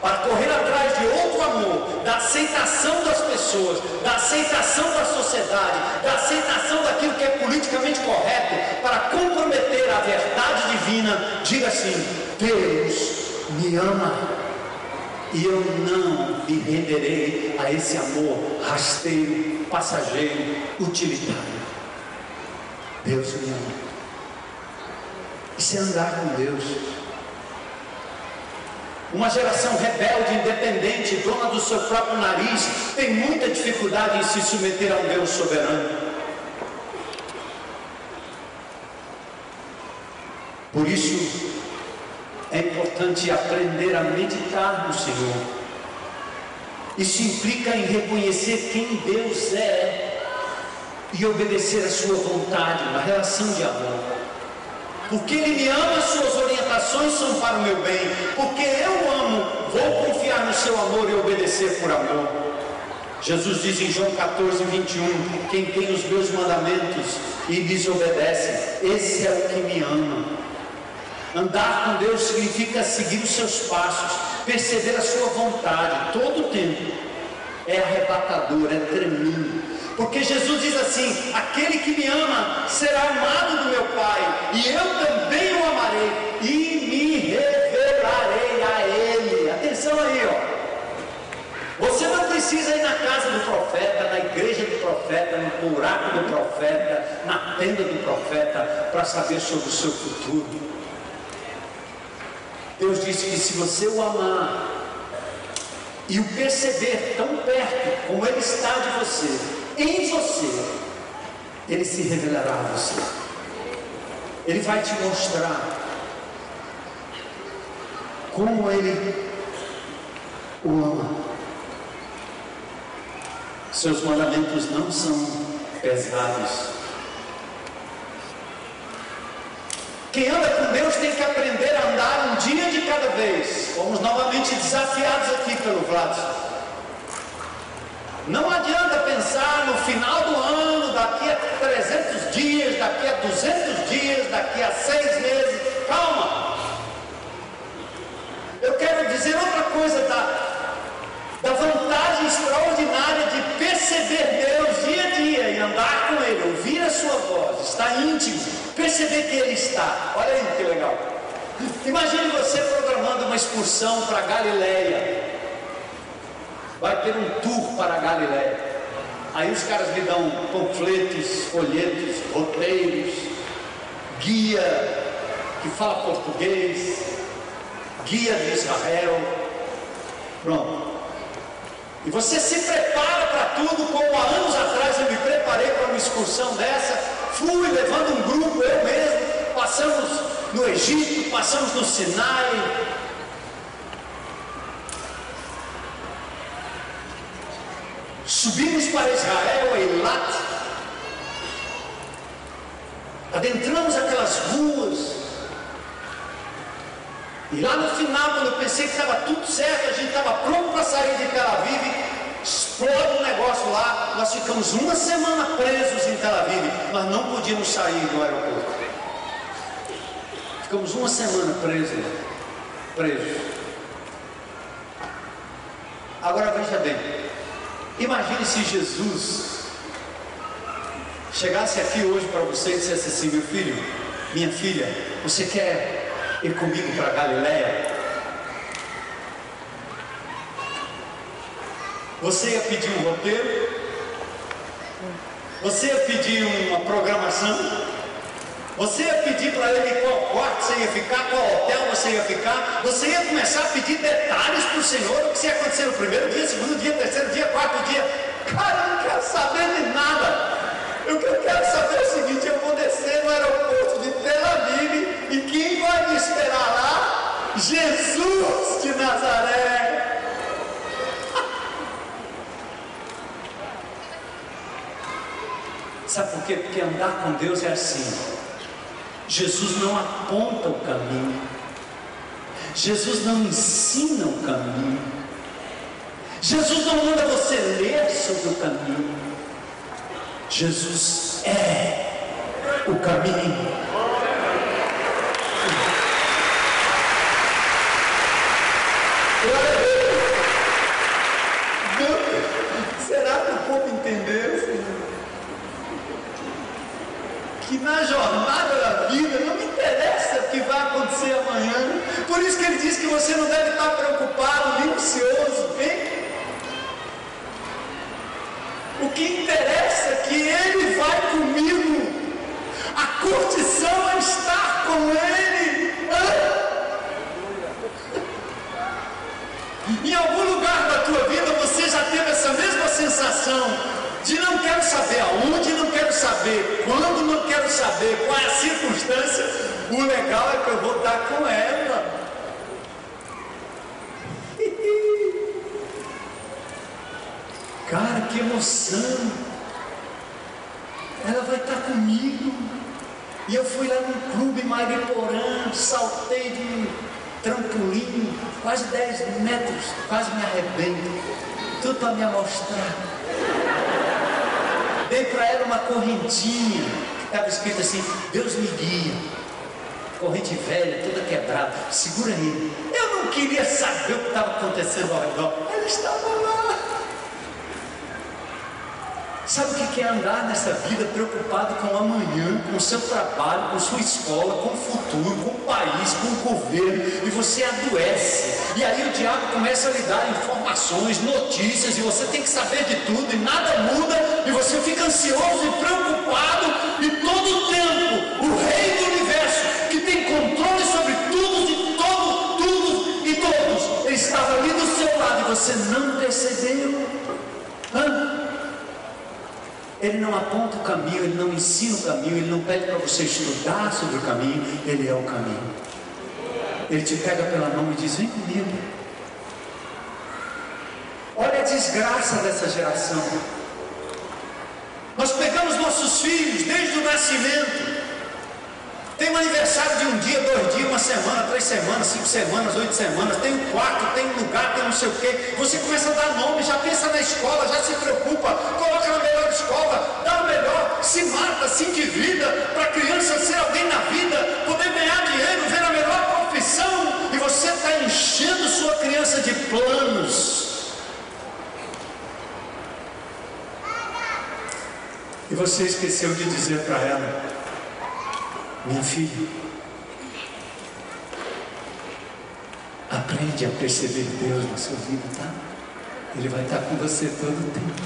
para correr atrás de outro amor, da aceitação das pessoas, da aceitação da sociedade, da aceitação daquilo que é politicamente correto, para comprometer a verdade divina, diga assim: Deus me ama. E eu não me renderei a esse amor rasteiro, passageiro, utilitário. Deus me ama. Isso é andar com Deus. Uma geração rebelde, independente, dona do seu próprio nariz, tem muita dificuldade em se submeter a um Deus soberano. Por isso, importante aprender a meditar no Senhor. Isso implica em reconhecer quem Deus é e obedecer a sua vontade, uma relação de amor. Porque Ele me ama, suas orientações são para o meu bem. Porque eu amo, vou confiar no seu amor e obedecer por amor. Jesus diz em João 14, 21: Quem tem os meus mandamentos e lhes obedece, esse é o que me ama. Andar com Deus significa seguir os seus passos, perceber a sua vontade todo o tempo. É arrebatador, é tremendo. Porque Jesus diz assim: aquele que me ama será amado do meu Pai, e eu também o amarei e me revelarei a Ele. Atenção aí, ó. Você não precisa ir na casa do profeta, na igreja do profeta, no buraco do profeta, na tenda do profeta, para saber sobre o seu futuro. Deus disse que se você o amar e o perceber tão perto como ele está de você, em você, ele se revelará a você. Ele vai te mostrar como ele o ama. Seus mandamentos não são pesados. Quem anda com Deus tem que aprender a andar um dia de cada vez. Fomos novamente desafiados aqui pelo Vlad. Não adianta pensar no final do ano, daqui a 300 dias, daqui a 200 dias, daqui a seis meses. Calma! Eu quero dizer outra coisa da, da vantagem extraordinária de perceber Deus dia a dia e andar com Ele, ouvir a Sua voz, estar íntimo, perceber que Ele está. Olha aí que legal. Imagine você programando uma excursão para Galileia vai ter um tour para Galiléia. Aí os caras me dão panfletos, folhetos, roteiros, guia que fala português, guia de Israel. Pronto. E você se prepara para tudo, como há anos atrás eu me preparei para uma excursão dessa, fui levando um grupo, eu mesmo, passamos no Egito, passamos no Sinai, Subimos para Israel, Eilat, adentramos aquelas ruas, e lá no final, quando eu pensei que estava tudo certo, a gente estava pronto para sair de Tel Aviv, explode um negócio lá, nós ficamos uma semana presos em Tel Aviv, nós não podíamos sair do aeroporto. Ficamos uma semana presos, presos. Agora veja bem, Imagine se Jesus chegasse aqui hoje para você e dissesse assim: meu filho, minha filha, você quer ir comigo para Galiléia? Você ia pedir um roteiro? Você ia pedir uma programação? Você ia pedir para ele qual quarto você ia ficar, qual hotel você ia ficar. Você ia começar a pedir detalhes para o Senhor o que ia acontecer no primeiro dia, segundo dia, terceiro dia, quarto dia. Cara, eu não quero saber de nada. Que eu quero saber é o seguinte: eu vou descer no aeroporto de Tel Aviv e quem vai me esperar lá? Jesus de Nazaré. Sabe por quê? Porque andar com Deus é assim. Jesus não aponta o caminho. Jesus não ensina o caminho. Jesus não manda você ler sobre o caminho. Jesus é o caminho. Glória a Deus. que na jornada da vida não me interessa o que vai acontecer amanhã. Por isso que ele diz que você não deve estar preocupado nem ansioso. O que interessa é que ele vai saber quando, não quero saber qual é a circunstância. O legal é que eu vou estar com ela. Cara, que emoção! Ela vai estar comigo. E eu fui lá no clube Mariporã, saltei de trampolim, quase 10 metros, quase me arrebento. Tudo para me mostrar. Dei para ela uma correntinha, estava escrito assim, Deus me guia. Corrente velha, toda quebrada, segura ele. Eu não queria saber o que estava acontecendo ao redor. Ela estava lá. Sabe o que é andar nessa vida preocupado com o amanhã, com o seu trabalho, com sua escola, com o futuro, com o país, com o governo, e você adoece. E aí o diabo começa a lhe dar informações, notícias, e você tem que saber de tudo, e nada muda, e você fica ansioso e preocupado, e todo o tempo, o rei do universo, que tem controle sobre tudo, e todo, tudo e todos, ele estava ali do seu lado, e você não percebeu. Hã? Ele não aponta o caminho, ele não ensina o caminho, ele não pede para você estudar sobre o caminho, ele é o caminho. Ele te pega pela mão e diz: Vem comigo. Olha a desgraça dessa geração. Nós pegamos nossos filhos desde o nascimento. Tem um aniversário de um dia, dois dias, uma semana, três semanas, cinco semanas, oito semanas, tem um quarto, tem um lugar, tem não sei o quê. Você começa a dar nome, já pensa na escola, já se preocupa, coloca na melhor escola, dá o melhor, se mata, se endivida para a criança ser alguém na vida, enchendo sua criança de planos. E você esqueceu de dizer para ela, minha filha, aprende a perceber Deus na sua vida, tá? Ele vai estar com você todo o tempo.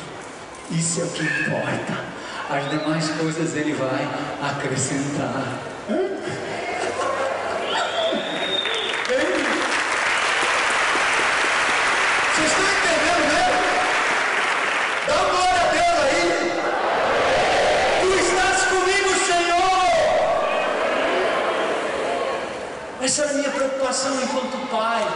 Isso é o que importa. As demais coisas ele vai acrescentar. Vocês estão entendendo mesmo? Dá glória a Deus aí. Tu estás comigo, Senhor. Essa era a minha preocupação enquanto pai.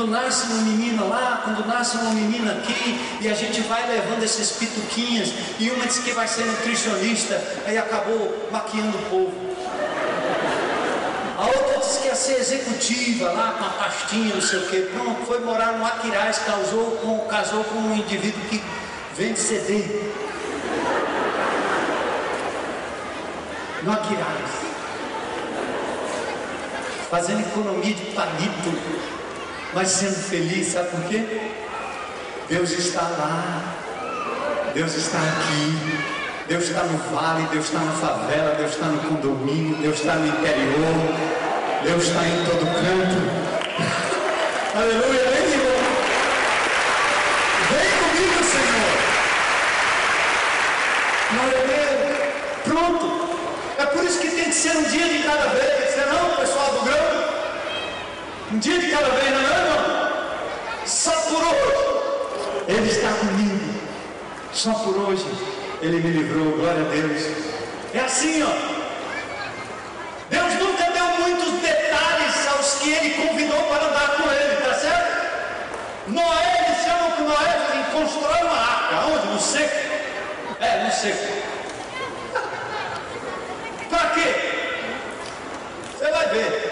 Quando nasce uma menina lá, quando nasce uma menina aqui, e a gente vai levando esses pituquinhas, e uma diz que vai ser nutricionista, aí acabou maquiando o povo. A outra disse que ia ser executiva lá com a pastinha, não sei o quê. Pronto, foi morar no Aquiraz, casou com, casou com um indivíduo que vende CD. No Aquiraz. Fazendo economia de palito, mas sendo feliz, sabe por quê? Deus está lá, Deus está aqui, Deus está no vale, Deus está na favela, Deus está no condomínio, Deus está no interior, Deus está em todo canto. Aleluia, vem irmão. Vem comigo, Senhor. Glória a Deus. Pronto. É por isso que tem que ser um dia de cada vez, dia de cada vez, não é, irmão? Só por hoje. Ele está comigo. Só por hoje. Ele me livrou, glória a Deus. É assim, ó. Deus nunca deu muitos detalhes aos que ele convidou para andar com ele, tá certo? Noé, eles chamam que Noé ele constrói uma arca. Onde? No seco? É, no seco. para quê? Você vai ver.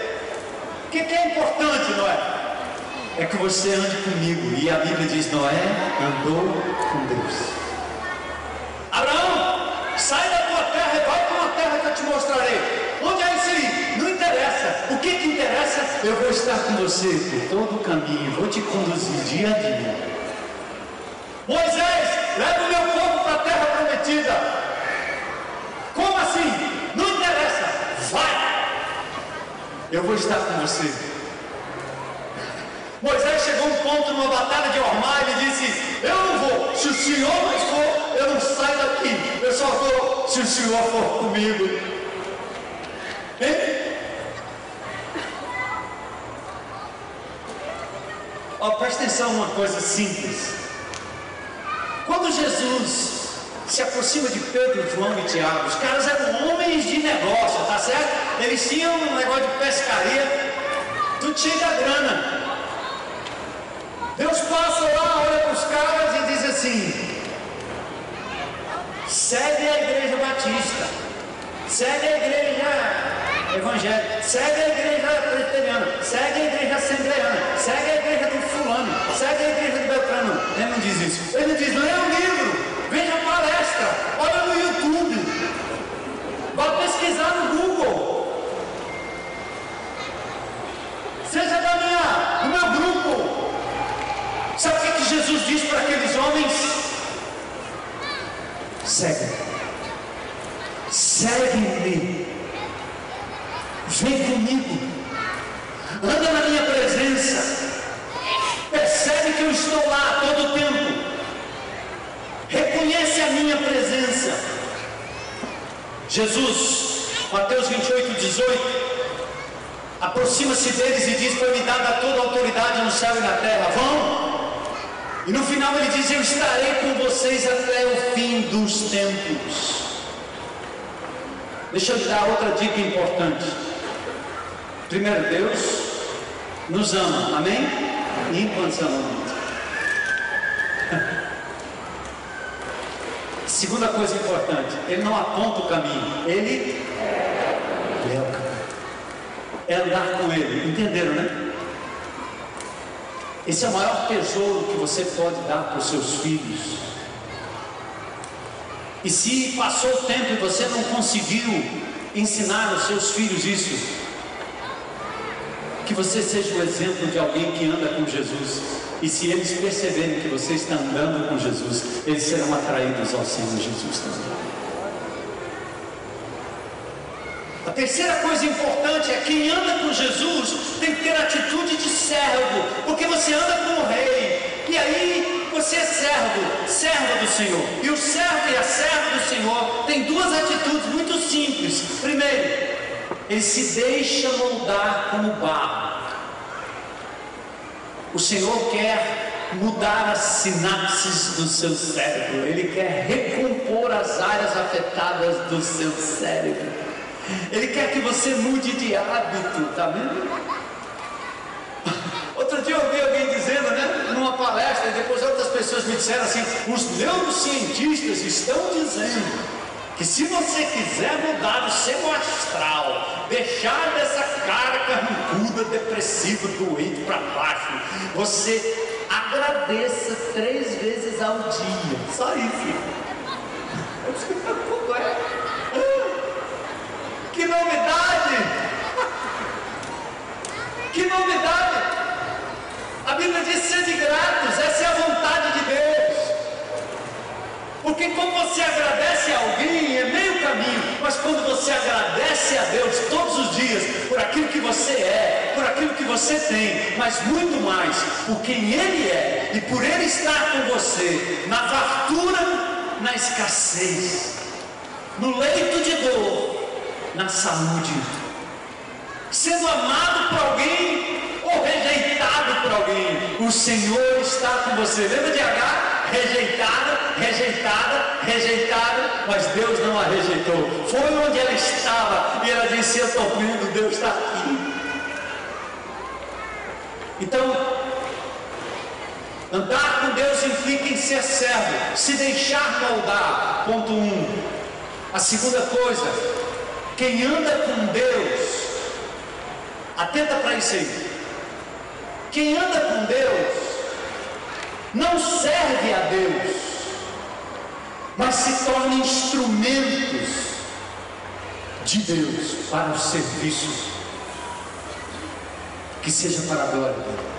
O que, que é importante, Noé? É que você ande comigo. E a Bíblia diz: Noé andou com Deus. Abraão, sai da tua terra e vai para uma terra que eu te mostrarei. Onde é isso aí? Não interessa. O que, que interessa? Eu vou estar com você por todo o caminho, vou te conduzir dia a dia. Moisés, leva o meu povo para a terra prometida. Como assim? Eu vou estar com você. Moisés chegou a um ponto numa batalha de Ormá, ele disse: Eu não vou, se o Senhor não for, eu não saio daqui, eu só vou se o Senhor for comigo. Hein? Ó, presta atenção uma coisa simples. Quando Jesus se aproxima de Pedro, João e Tiago, os caras eram homens de negócio, tá certo? Eles tinham um negócio de pescaria, tudo cheio da grana. Deus passa lá, olha para os caras e diz assim: segue a igreja batista, segue a igreja evangélica, segue a igreja presbiteriana, segue a igreja assembleana, segue a igreja do fulano, segue a igreja do Beltrano. Ele não diz isso. Ele diz: lê o livro, veja a palestra, olha no YouTube, vá pesquisar no Google. Seja da minha, do meu grupo. Sabe o que, que Jesus diz para aqueles homens? Segue. Segue-me. Vem comigo. Anda na minha presença. Percebe que eu estou lá todo o tempo. Reconhece a minha presença. Jesus, Mateus 28, 18. Aproxima-se deles e diz: Foi-me dada toda a autoridade no céu e na terra. Vão. E no final ele diz: Eu estarei com vocês até o fim dos tempos. Deixa eu te dar outra dica importante. Primeiro, Deus nos ama, amém? Incondicionalmente. Segunda coisa importante, Ele não aponta o caminho, Ele é o caminho. É andar com Ele, entenderam, né? Esse é o maior tesouro que você pode dar para os seus filhos. E se passou o tempo e você não conseguiu ensinar aos seus filhos isso, que você seja o exemplo de alguém que anda com Jesus. E se eles perceberem que você está andando com Jesus, eles serão atraídos ao Senhor Jesus também. A terceira coisa importante é quem anda com Jesus tem que ter atitude de servo, porque você anda com o rei, e aí você é servo, servo do Senhor. E o servo e a serva do Senhor tem duas atitudes muito simples. Primeiro, ele se deixa moldar como barro. O Senhor quer mudar as sinapses do seu cérebro, ele quer recompor as áreas afetadas do seu cérebro. Ele quer que você mude de hábito, tá vendo? Outro dia eu ouvi alguém dizendo, né, numa palestra, e depois outras pessoas me disseram assim: os neurocientistas estão dizendo que se você quiser mudar o seu astral, deixar dessa cara carrancuda, depressiva, doente para baixo, você agradeça três vezes ao dia. Só isso. Que novidade! Que novidade! A Bíblia diz: sede gratos, essa é a vontade de Deus. Porque quando você agradece a alguém é meio caminho, mas quando você agradece a Deus todos os dias por aquilo que você é, por aquilo que você tem, mas muito mais por quem Ele é e por Ele estar com você, na fartura, na escassez, no leito de dor, na saúde, sendo amado por alguém ou rejeitado por alguém, o Senhor está com você. Lembra de H? Rejeitada, rejeitada, rejeitada, mas Deus não a rejeitou. Foi onde ela estava e ela disse: Eu estou vendo, Deus está aqui. Então, andar com Deus implica em ser servo, se deixar moldar. Ponto um. A segunda coisa, quem anda com Deus, atenta para isso aí. Quem anda com Deus não serve a Deus, mas se torna instrumentos de Deus para o serviço que seja para a glória dele.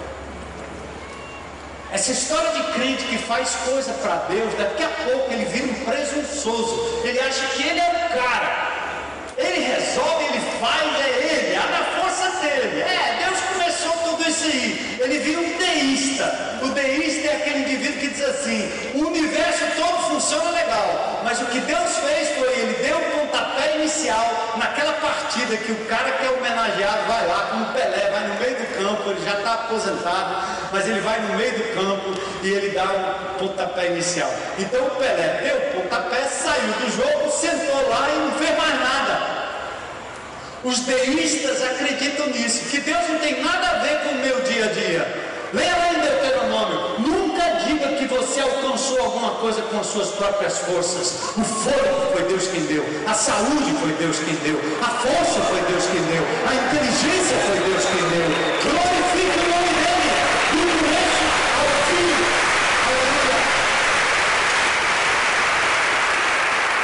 Essa história de crente que faz coisa para Deus, daqui a pouco ele vira um presunçoso, ele acha que ele é o cara, ele resolve, ele faz, é ele, é na força dele. Assim: o universo todo funciona legal, mas o que Deus fez foi ele deu o pontapé inicial naquela partida que o cara que é homenageado vai lá, como Pelé, vai no meio do campo, ele já está aposentado, mas ele vai no meio do campo e ele dá o pontapé inicial. Então o Pelé deu o pontapé, saiu do jogo, sentou lá e não fez mais nada. Os deístas acreditam nisso, que Deus não tem nada a ver com o meu dia a dia. Leia lá em Deuteronômio. Nunca diga que você alcançou alguma coisa com as suas próprias forças. O fôlego foi Deus quem deu. A saúde foi Deus quem deu. A força foi Deus quem deu. A inteligência foi Deus quem deu. Glorifique o nome dele. Do começo ao fim. Aleluia.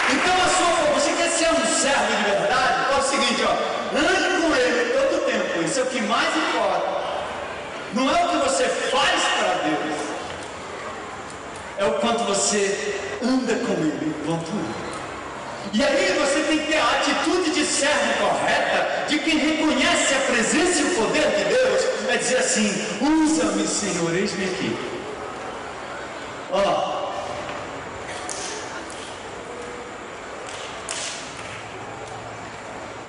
Então a sua você quer ser um servo de verdade? É o seguinte, ó. Ande com ele todo o tempo. Isso é o que mais importa. Não é o que você faz para Deus, é o quanto você anda com Ele enquanto E aí você tem que ter a atitude de servo correta, de quem reconhece a presença e o poder de Deus, é dizer assim: usa-me, Senhor, eis-me aqui. Ó.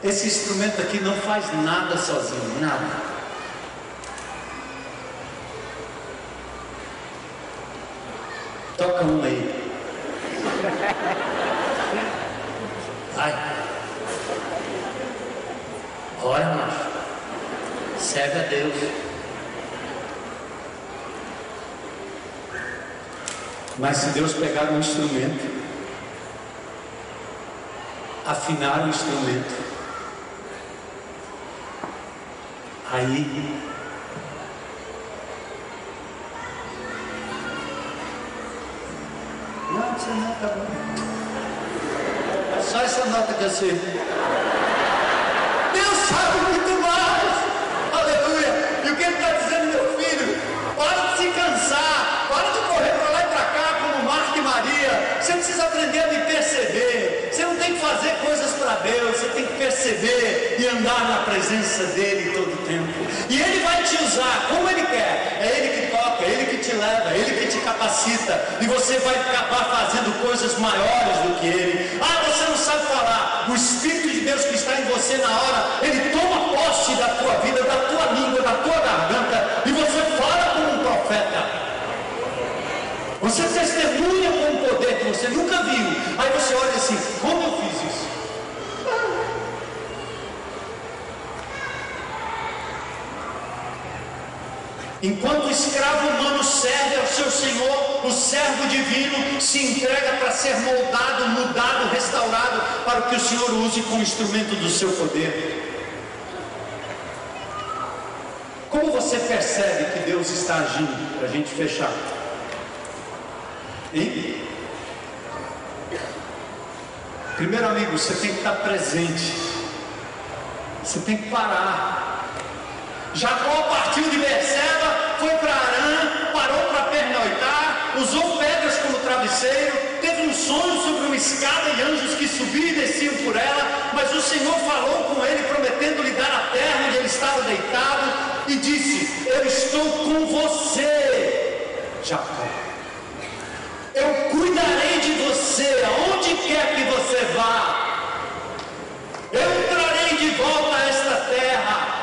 Esse instrumento aqui não faz nada sozinho, nada. Toca uma aí. Vai. Ora, macho. Serve a Deus. Mas se Deus pegar um instrumento, afinar o instrumento, aí essa nota bom. É só essa nota que eu sei. Deus sabe muito mais. Aleluia. E o que ele está dizendo, meu filho? Para de se cansar. Para de correr para lá e para cá como Marta e Maria. Você precisa aprender a me perceber. Você não tem que fazer coisas para Deus. Você tem que perceber e andar na presença dele todo o tempo. E ele vai te usar como ele quer. É ele que toca, é ele que te leva, é ele capacita. E você vai acabar fazendo coisas maiores do que ele. Ah, você não sabe falar. O Espírito de Deus que está em você na hora, ele toma posse da tua vida, da tua língua, da tua garganta. E você fala como um profeta. Você testemunha com um poder que você nunca viu. Aí você olha assim, como eu fiz isso? Enquanto o escravo humano serve ao seu Senhor, o servo divino se entrega para ser moldado, mudado, restaurado, para que o Senhor use como instrumento do seu poder. Como você percebe que Deus está agindo? Para a gente fechar. Hein? Primeiro, amigo, você tem que estar presente. Você tem que parar Jacó partiu de Berseba, foi para Arã, parou para pernoitar, usou pedras como travesseiro, teve um sonho sobre uma escada e anjos que subiam e desciam por ela, mas o Senhor falou com ele, prometendo lhe dar a terra onde ele estava deitado, e disse: Eu estou com você, Jacó. Eu cuidarei de você, aonde quer que você vá. Eu trarei de volta esta terra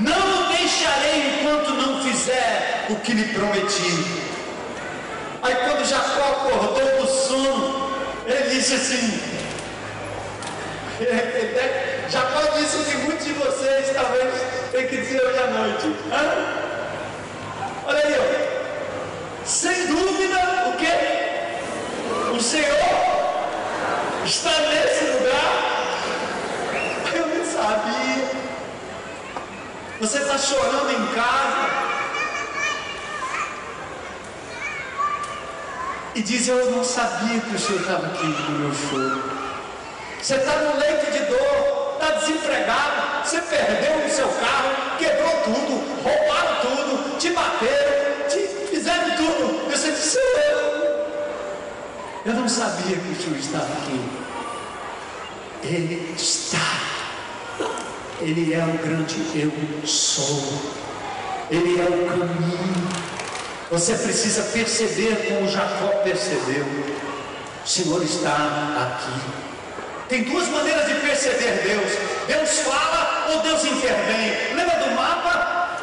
não o deixarei enquanto não fizer o que lhe prometi. Aí quando Jacó acordou do sono, ele disse assim, Jacó disse o que muitos de vocês talvez tenham que dizer hoje à noite. Hã? Olha aí, ó. sem dúvida, o que? O Senhor está nesse lugar. Eu não sabia. Você está chorando em casa. E diz: Eu não sabia que o Senhor estava aqui no meu choro. Você está no leito de dor, está desempregado, você perdeu o seu carro, quebrou tudo, roubaram tudo, te bateram, te fizeram tudo. E você disse: Eu, eu não sabia que o Senhor estava aqui. Ele está ele é o grande eu sou. Ele é o caminho. Você precisa perceber como Jacó percebeu. O Senhor está aqui. Tem duas maneiras de perceber Deus: Deus fala ou Deus intervém. Lembra do mapa?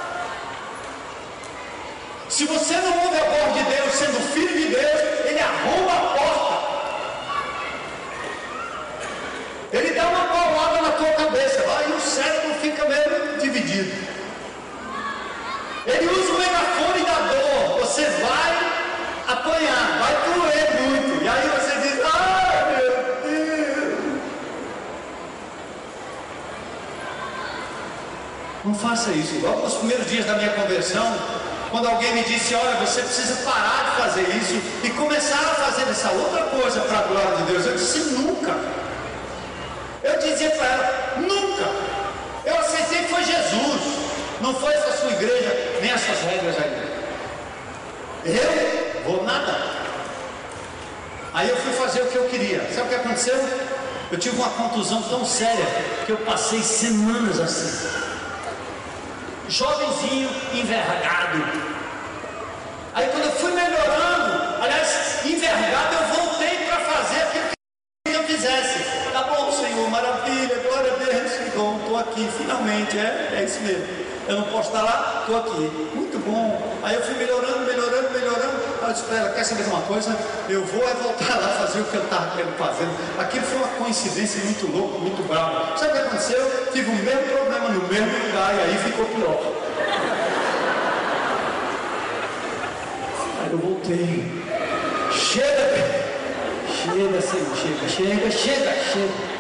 Se você não ouve a voz de Deus, sendo filho de Deus, ele arromba a porta. Ele dá uma paulada na tua cabeça, aí o cérebro fica meio dividido. Ele usa o megafone você vai apanhar, vai doer muito, e aí você diz, ai meu Deus. Não faça isso. Logo nos primeiros dias da minha conversão, quando alguém me disse, olha, você precisa parar de fazer isso e começar a fazer essa outra coisa para a glória de Deus, eu disse, nunca. Eu dizia para ela, nunca. Eu aceitei que foi Jesus, não foi essa sua igreja, nem essas regras aí. Eu vou nada. Aí eu fui fazer o que eu queria. Sabe o que aconteceu? Eu tive uma contusão tão séria que eu passei semanas assim. Jovenzinho, envergado. Aí quando eu fui melhorando, aliás, envergado, eu voltei para fazer aquilo que eu fizesse. Tá bom, Senhor, maravilha, glória a Deus. Bom, estou aqui, finalmente, é, é isso mesmo. Eu não posso estar lá, estou aqui. Muito bom. Aí eu fui melhorando, melhorando, eu disse, espera, quer saber de uma coisa? Eu vou é voltar lá fazer o que eu estava querendo fazer. Aquilo foi uma coincidência muito louca, muito brava. Sabe o que aconteceu? Tive o mesmo problema no mesmo lugar e aí ficou pior. Aí eu voltei. Chega, chega, chega, chega, chega, chega.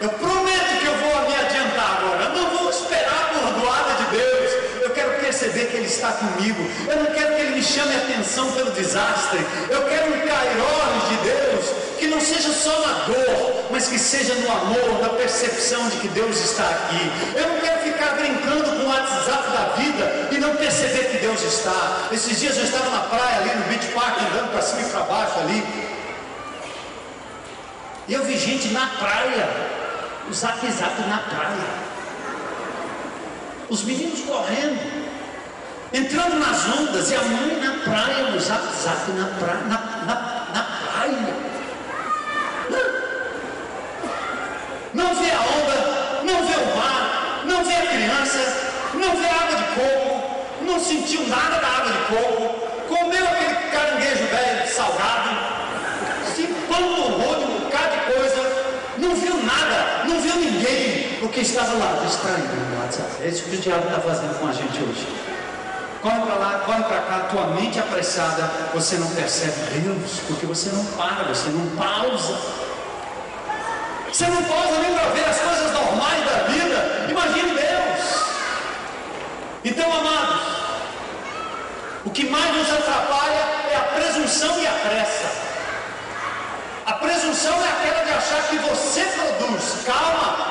Eu prometo que eu vou me adiantar agora. Eu não vou esperar a bordoada de Deus. Eu quero perceber que Ele está comigo. Eu não quero que Ele me chame a atenção pelo desastre. Eu quero um cairós de Deus que não seja só na dor, mas que seja no amor, na percepção de que Deus está aqui. Eu não quero ficar brincando com o WhatsApp da vida e não perceber que Deus está. Esses dias eu estava na praia ali no Beach Park, andando para cima e para baixo ali. E eu vi gente na praia o zap zap na praia. Os meninos correndo, entrando nas ondas, e a mãe na praia, no zap zap na praia. Na, na, na praia. Não vê a onda, não vê o mar, não vê a criança, não vê a água de coco, não sentiu nada da água de coco, comeu aquele caranguejo velho salgado, se pão no rodo, um bocado de coisa, não viu nada, não viu ninguém, porque estava lá WhatsApp. É isso que o diabo está fazendo com a gente hoje. Corre para lá, corre para cá, tua mente apressada, você não percebe Deus, porque você não para, você não pausa. Você não pausa nem para ver as coisas normais da vida. Imagine Deus. Então, amados, o que mais nos atrapalha é a presunção e a pressa. A presunção é aquela de achar que você produz. Calma!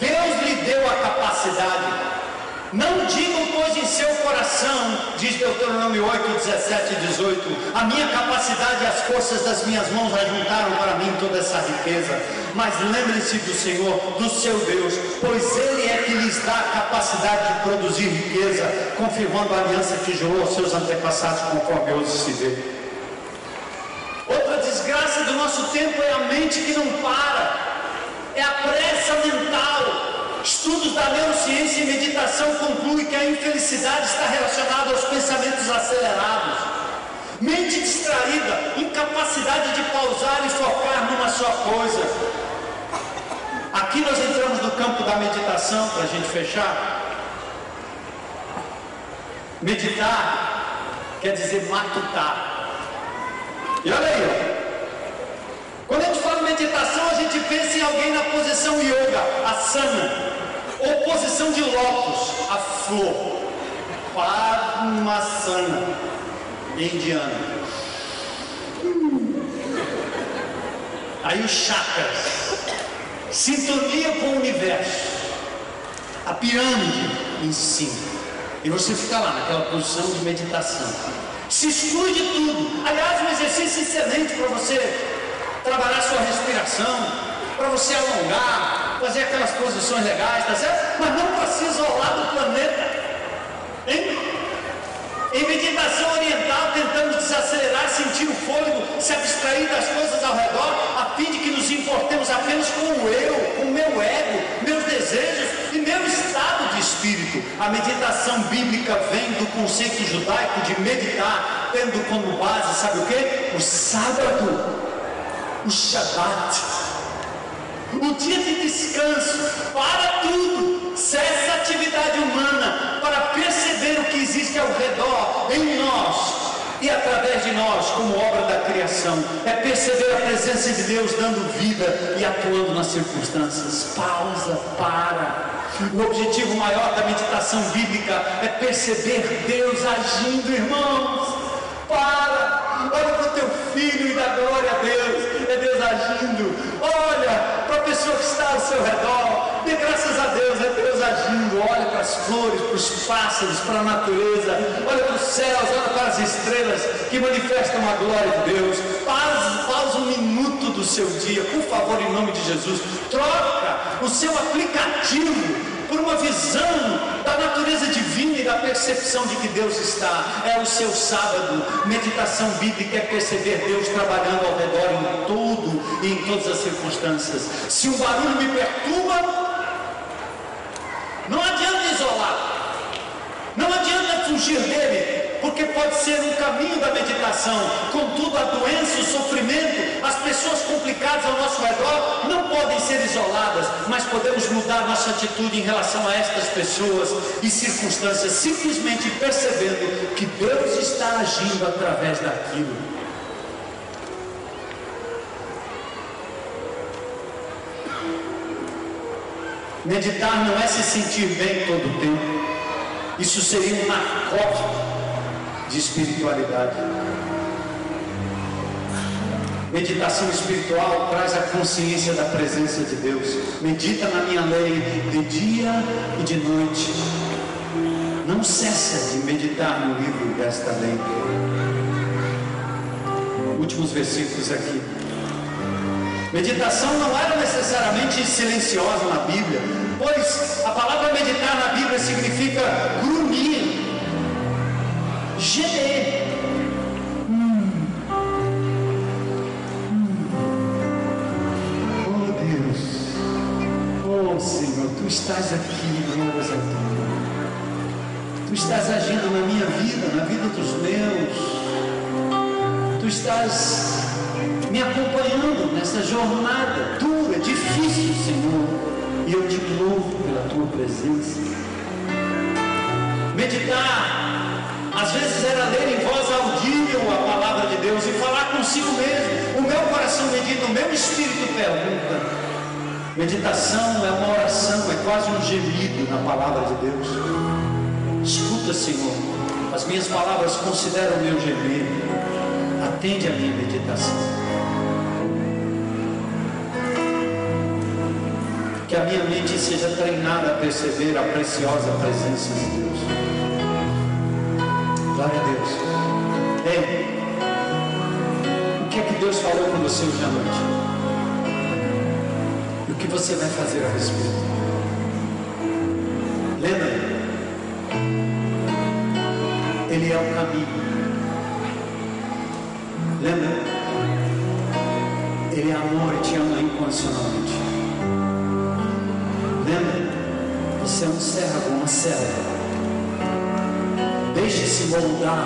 Deus lhe deu a capacidade. Não digam, pois, em seu coração, diz Deuteronômio 8, 17 e 18: A minha capacidade e as forças das minhas mãos ajuntaram para mim toda essa riqueza. Mas lembrem-se do Senhor, do seu Deus, pois Ele é que lhes dá a capacidade de produzir riqueza, confirmando a aliança que jurou aos seus antepassados, conforme hoje se vê. Outra desgraça do nosso tempo é a mente que não para, é a pressa mental. Estudos da neurociência e meditação concluem que a infelicidade está relacionada aos pensamentos acelerados. Mente distraída, incapacidade de pausar e focar numa só coisa. Aqui nós entramos no campo da meditação, para a gente fechar. Meditar quer dizer matutar. E olha aí. Quando a gente fala meditação, a gente pensa em alguém na posição yoga, asana, ou posição de lótus, a flor, padmasana, indiana. Aí os chakras, sintonia com o universo, a pirâmide em cima. E você fica lá naquela posição de meditação. Se exclui de tudo. Aliás, um exercício excelente para você trabalhar sua respiração, para você alongar, fazer aquelas posições legais, tá certo? Mas não para se isolar do planeta. Hein? Em meditação oriental, tentamos desacelerar, sentir o fôlego, se abstrair das coisas ao redor, a fim de que nos importemos apenas com o eu, com o meu ego, meus desejos e meu estado de espírito. A meditação bíblica vem do conceito judaico de meditar, tendo como base, sabe o que? O sábado, o Shabat, o dia de descanso, para tudo, cessa a atividade humana para perceber o que existe ao redor, em nós, e através de nós, como obra da criação, é perceber a presença de Deus dando vida e atuando nas circunstâncias. Pausa, para. O objetivo maior da meditação bíblica é perceber Deus agindo, irmãos. Para, olha para o teu filho e dá glória a Deus. Olha para a pessoa que está ao seu redor, dê graças a Deus, é Deus agindo. Olha para as flores, para os pássaros, para a natureza, olha para os céus, olha para as estrelas que manifestam a glória de Deus. Pausa, pausa um minuto do seu dia, por favor, em nome de Jesus. Troca o seu aplicativo por uma visão da natureza divina e da percepção de que Deus está. É o seu sábado. Meditação bíblica é perceber Deus trabalhando ao redor em tudo e em todas as circunstâncias. Se um barulho me perturba, não adianta isolar. Não adianta fugir dele porque pode ser um caminho da meditação. Contudo, a doença, o sofrimento, as pessoas complicadas ao nosso redor não podem ser isoladas, mas podemos mudar nossa atitude em relação a estas pessoas e circunstâncias, simplesmente percebendo que Deus está agindo através daquilo. Meditar não é se sentir bem todo o tempo. Isso seria um narcótico de espiritualidade. Meditação espiritual traz a consciência da presença de Deus. Medita na minha lei de dia e de noite. Não cessa de meditar no livro desta lei. Últimos versículos aqui. Meditação não era necessariamente silenciosa na Bíblia, pois a palavra meditar na Bíblia significa grunhir, gemer. Hum. Hum. Oh Deus, oh Senhor, Tu estás aqui, glórias a Tu. Tu estás agindo na minha vida, na vida dos meus. Tu estás me acompanhando nessa jornada dura, difícil, Senhor. E eu te louvo pela tua presença. Meditar às vezes era ler em voz audível a palavra de Deus e falar consigo mesmo. O meu coração medita, o meu espírito pergunta. Meditação é uma oração, é quase um gemido na palavra de Deus. Escuta, Senhor, as minhas palavras consideram o meu gemido. Atende a minha meditação. Que a minha mente seja treinada a perceber a preciosa presença de Deus. Glória a Deus. Ei, o que é que Deus falou com você hoje à noite? E o que você vai fazer a respeito? Lembra? Ele é o caminho. Lembra? Ele é amor e te ama incondicionalmente. Lembra? Você é um servo, uma serva Deixe-se moldar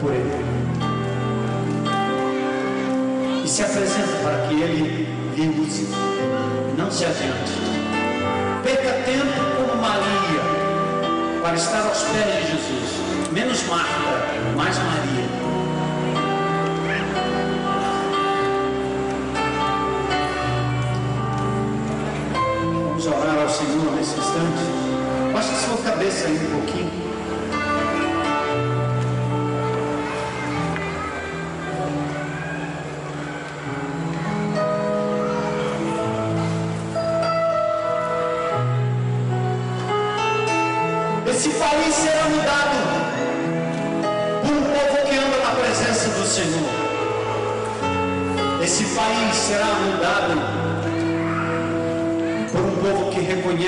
por Ele. E se apresenta para que Ele lhe use. Não se adiante. Perca tempo como Maria para estar aos pés de Jesus. Menos Marta, mais Maria. Vamos orar ao Senhor nesse instante. Baixa sua cabeça aí um pouquinho.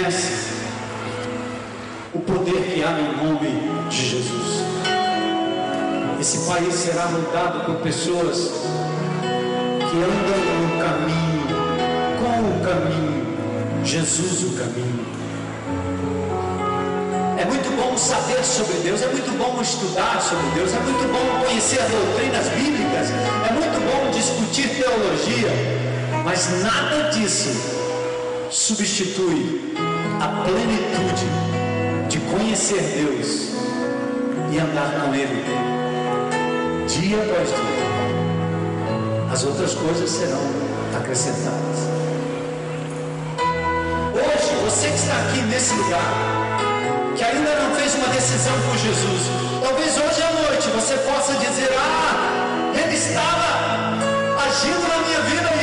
Reconhece o poder que há no nome de Jesus. Esse país será mudado por pessoas que andam no caminho, com o caminho, Jesus o caminho. É muito bom saber sobre Deus, é muito bom estudar sobre Deus, é muito bom conhecer as doutrinas bíblicas, é muito bom discutir teologia, mas nada disso substitui a plenitude de conhecer Deus e andar com Ele dia após dia. As outras coisas serão acrescentadas. Hoje, você que está aqui nesse lugar, que ainda não fez uma decisão por Jesus, talvez hoje à noite você possa dizer: Ah, Ele estava agindo na minha vida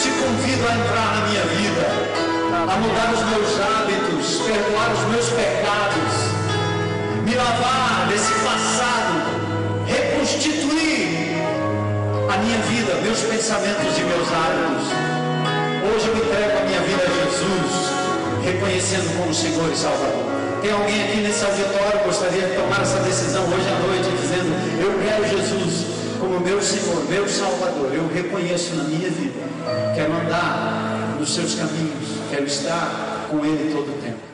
te convido a entrar na minha vida, a mudar os meus hábitos, perdoar os meus pecados, me lavar desse passado, reconstituir a minha vida, meus pensamentos e meus hábitos. Hoje eu entrego a minha vida a Jesus, reconhecendo como Senhor e Salvador. Tem alguém aqui nesse auditório que gostaria de tomar essa decisão hoje à noite, dizendo: Eu quero Jesus como meu Senhor, meu Salvador. Eu reconheço na minha vida. Quero andar nos seus caminhos, quero estar com Ele todo o tempo.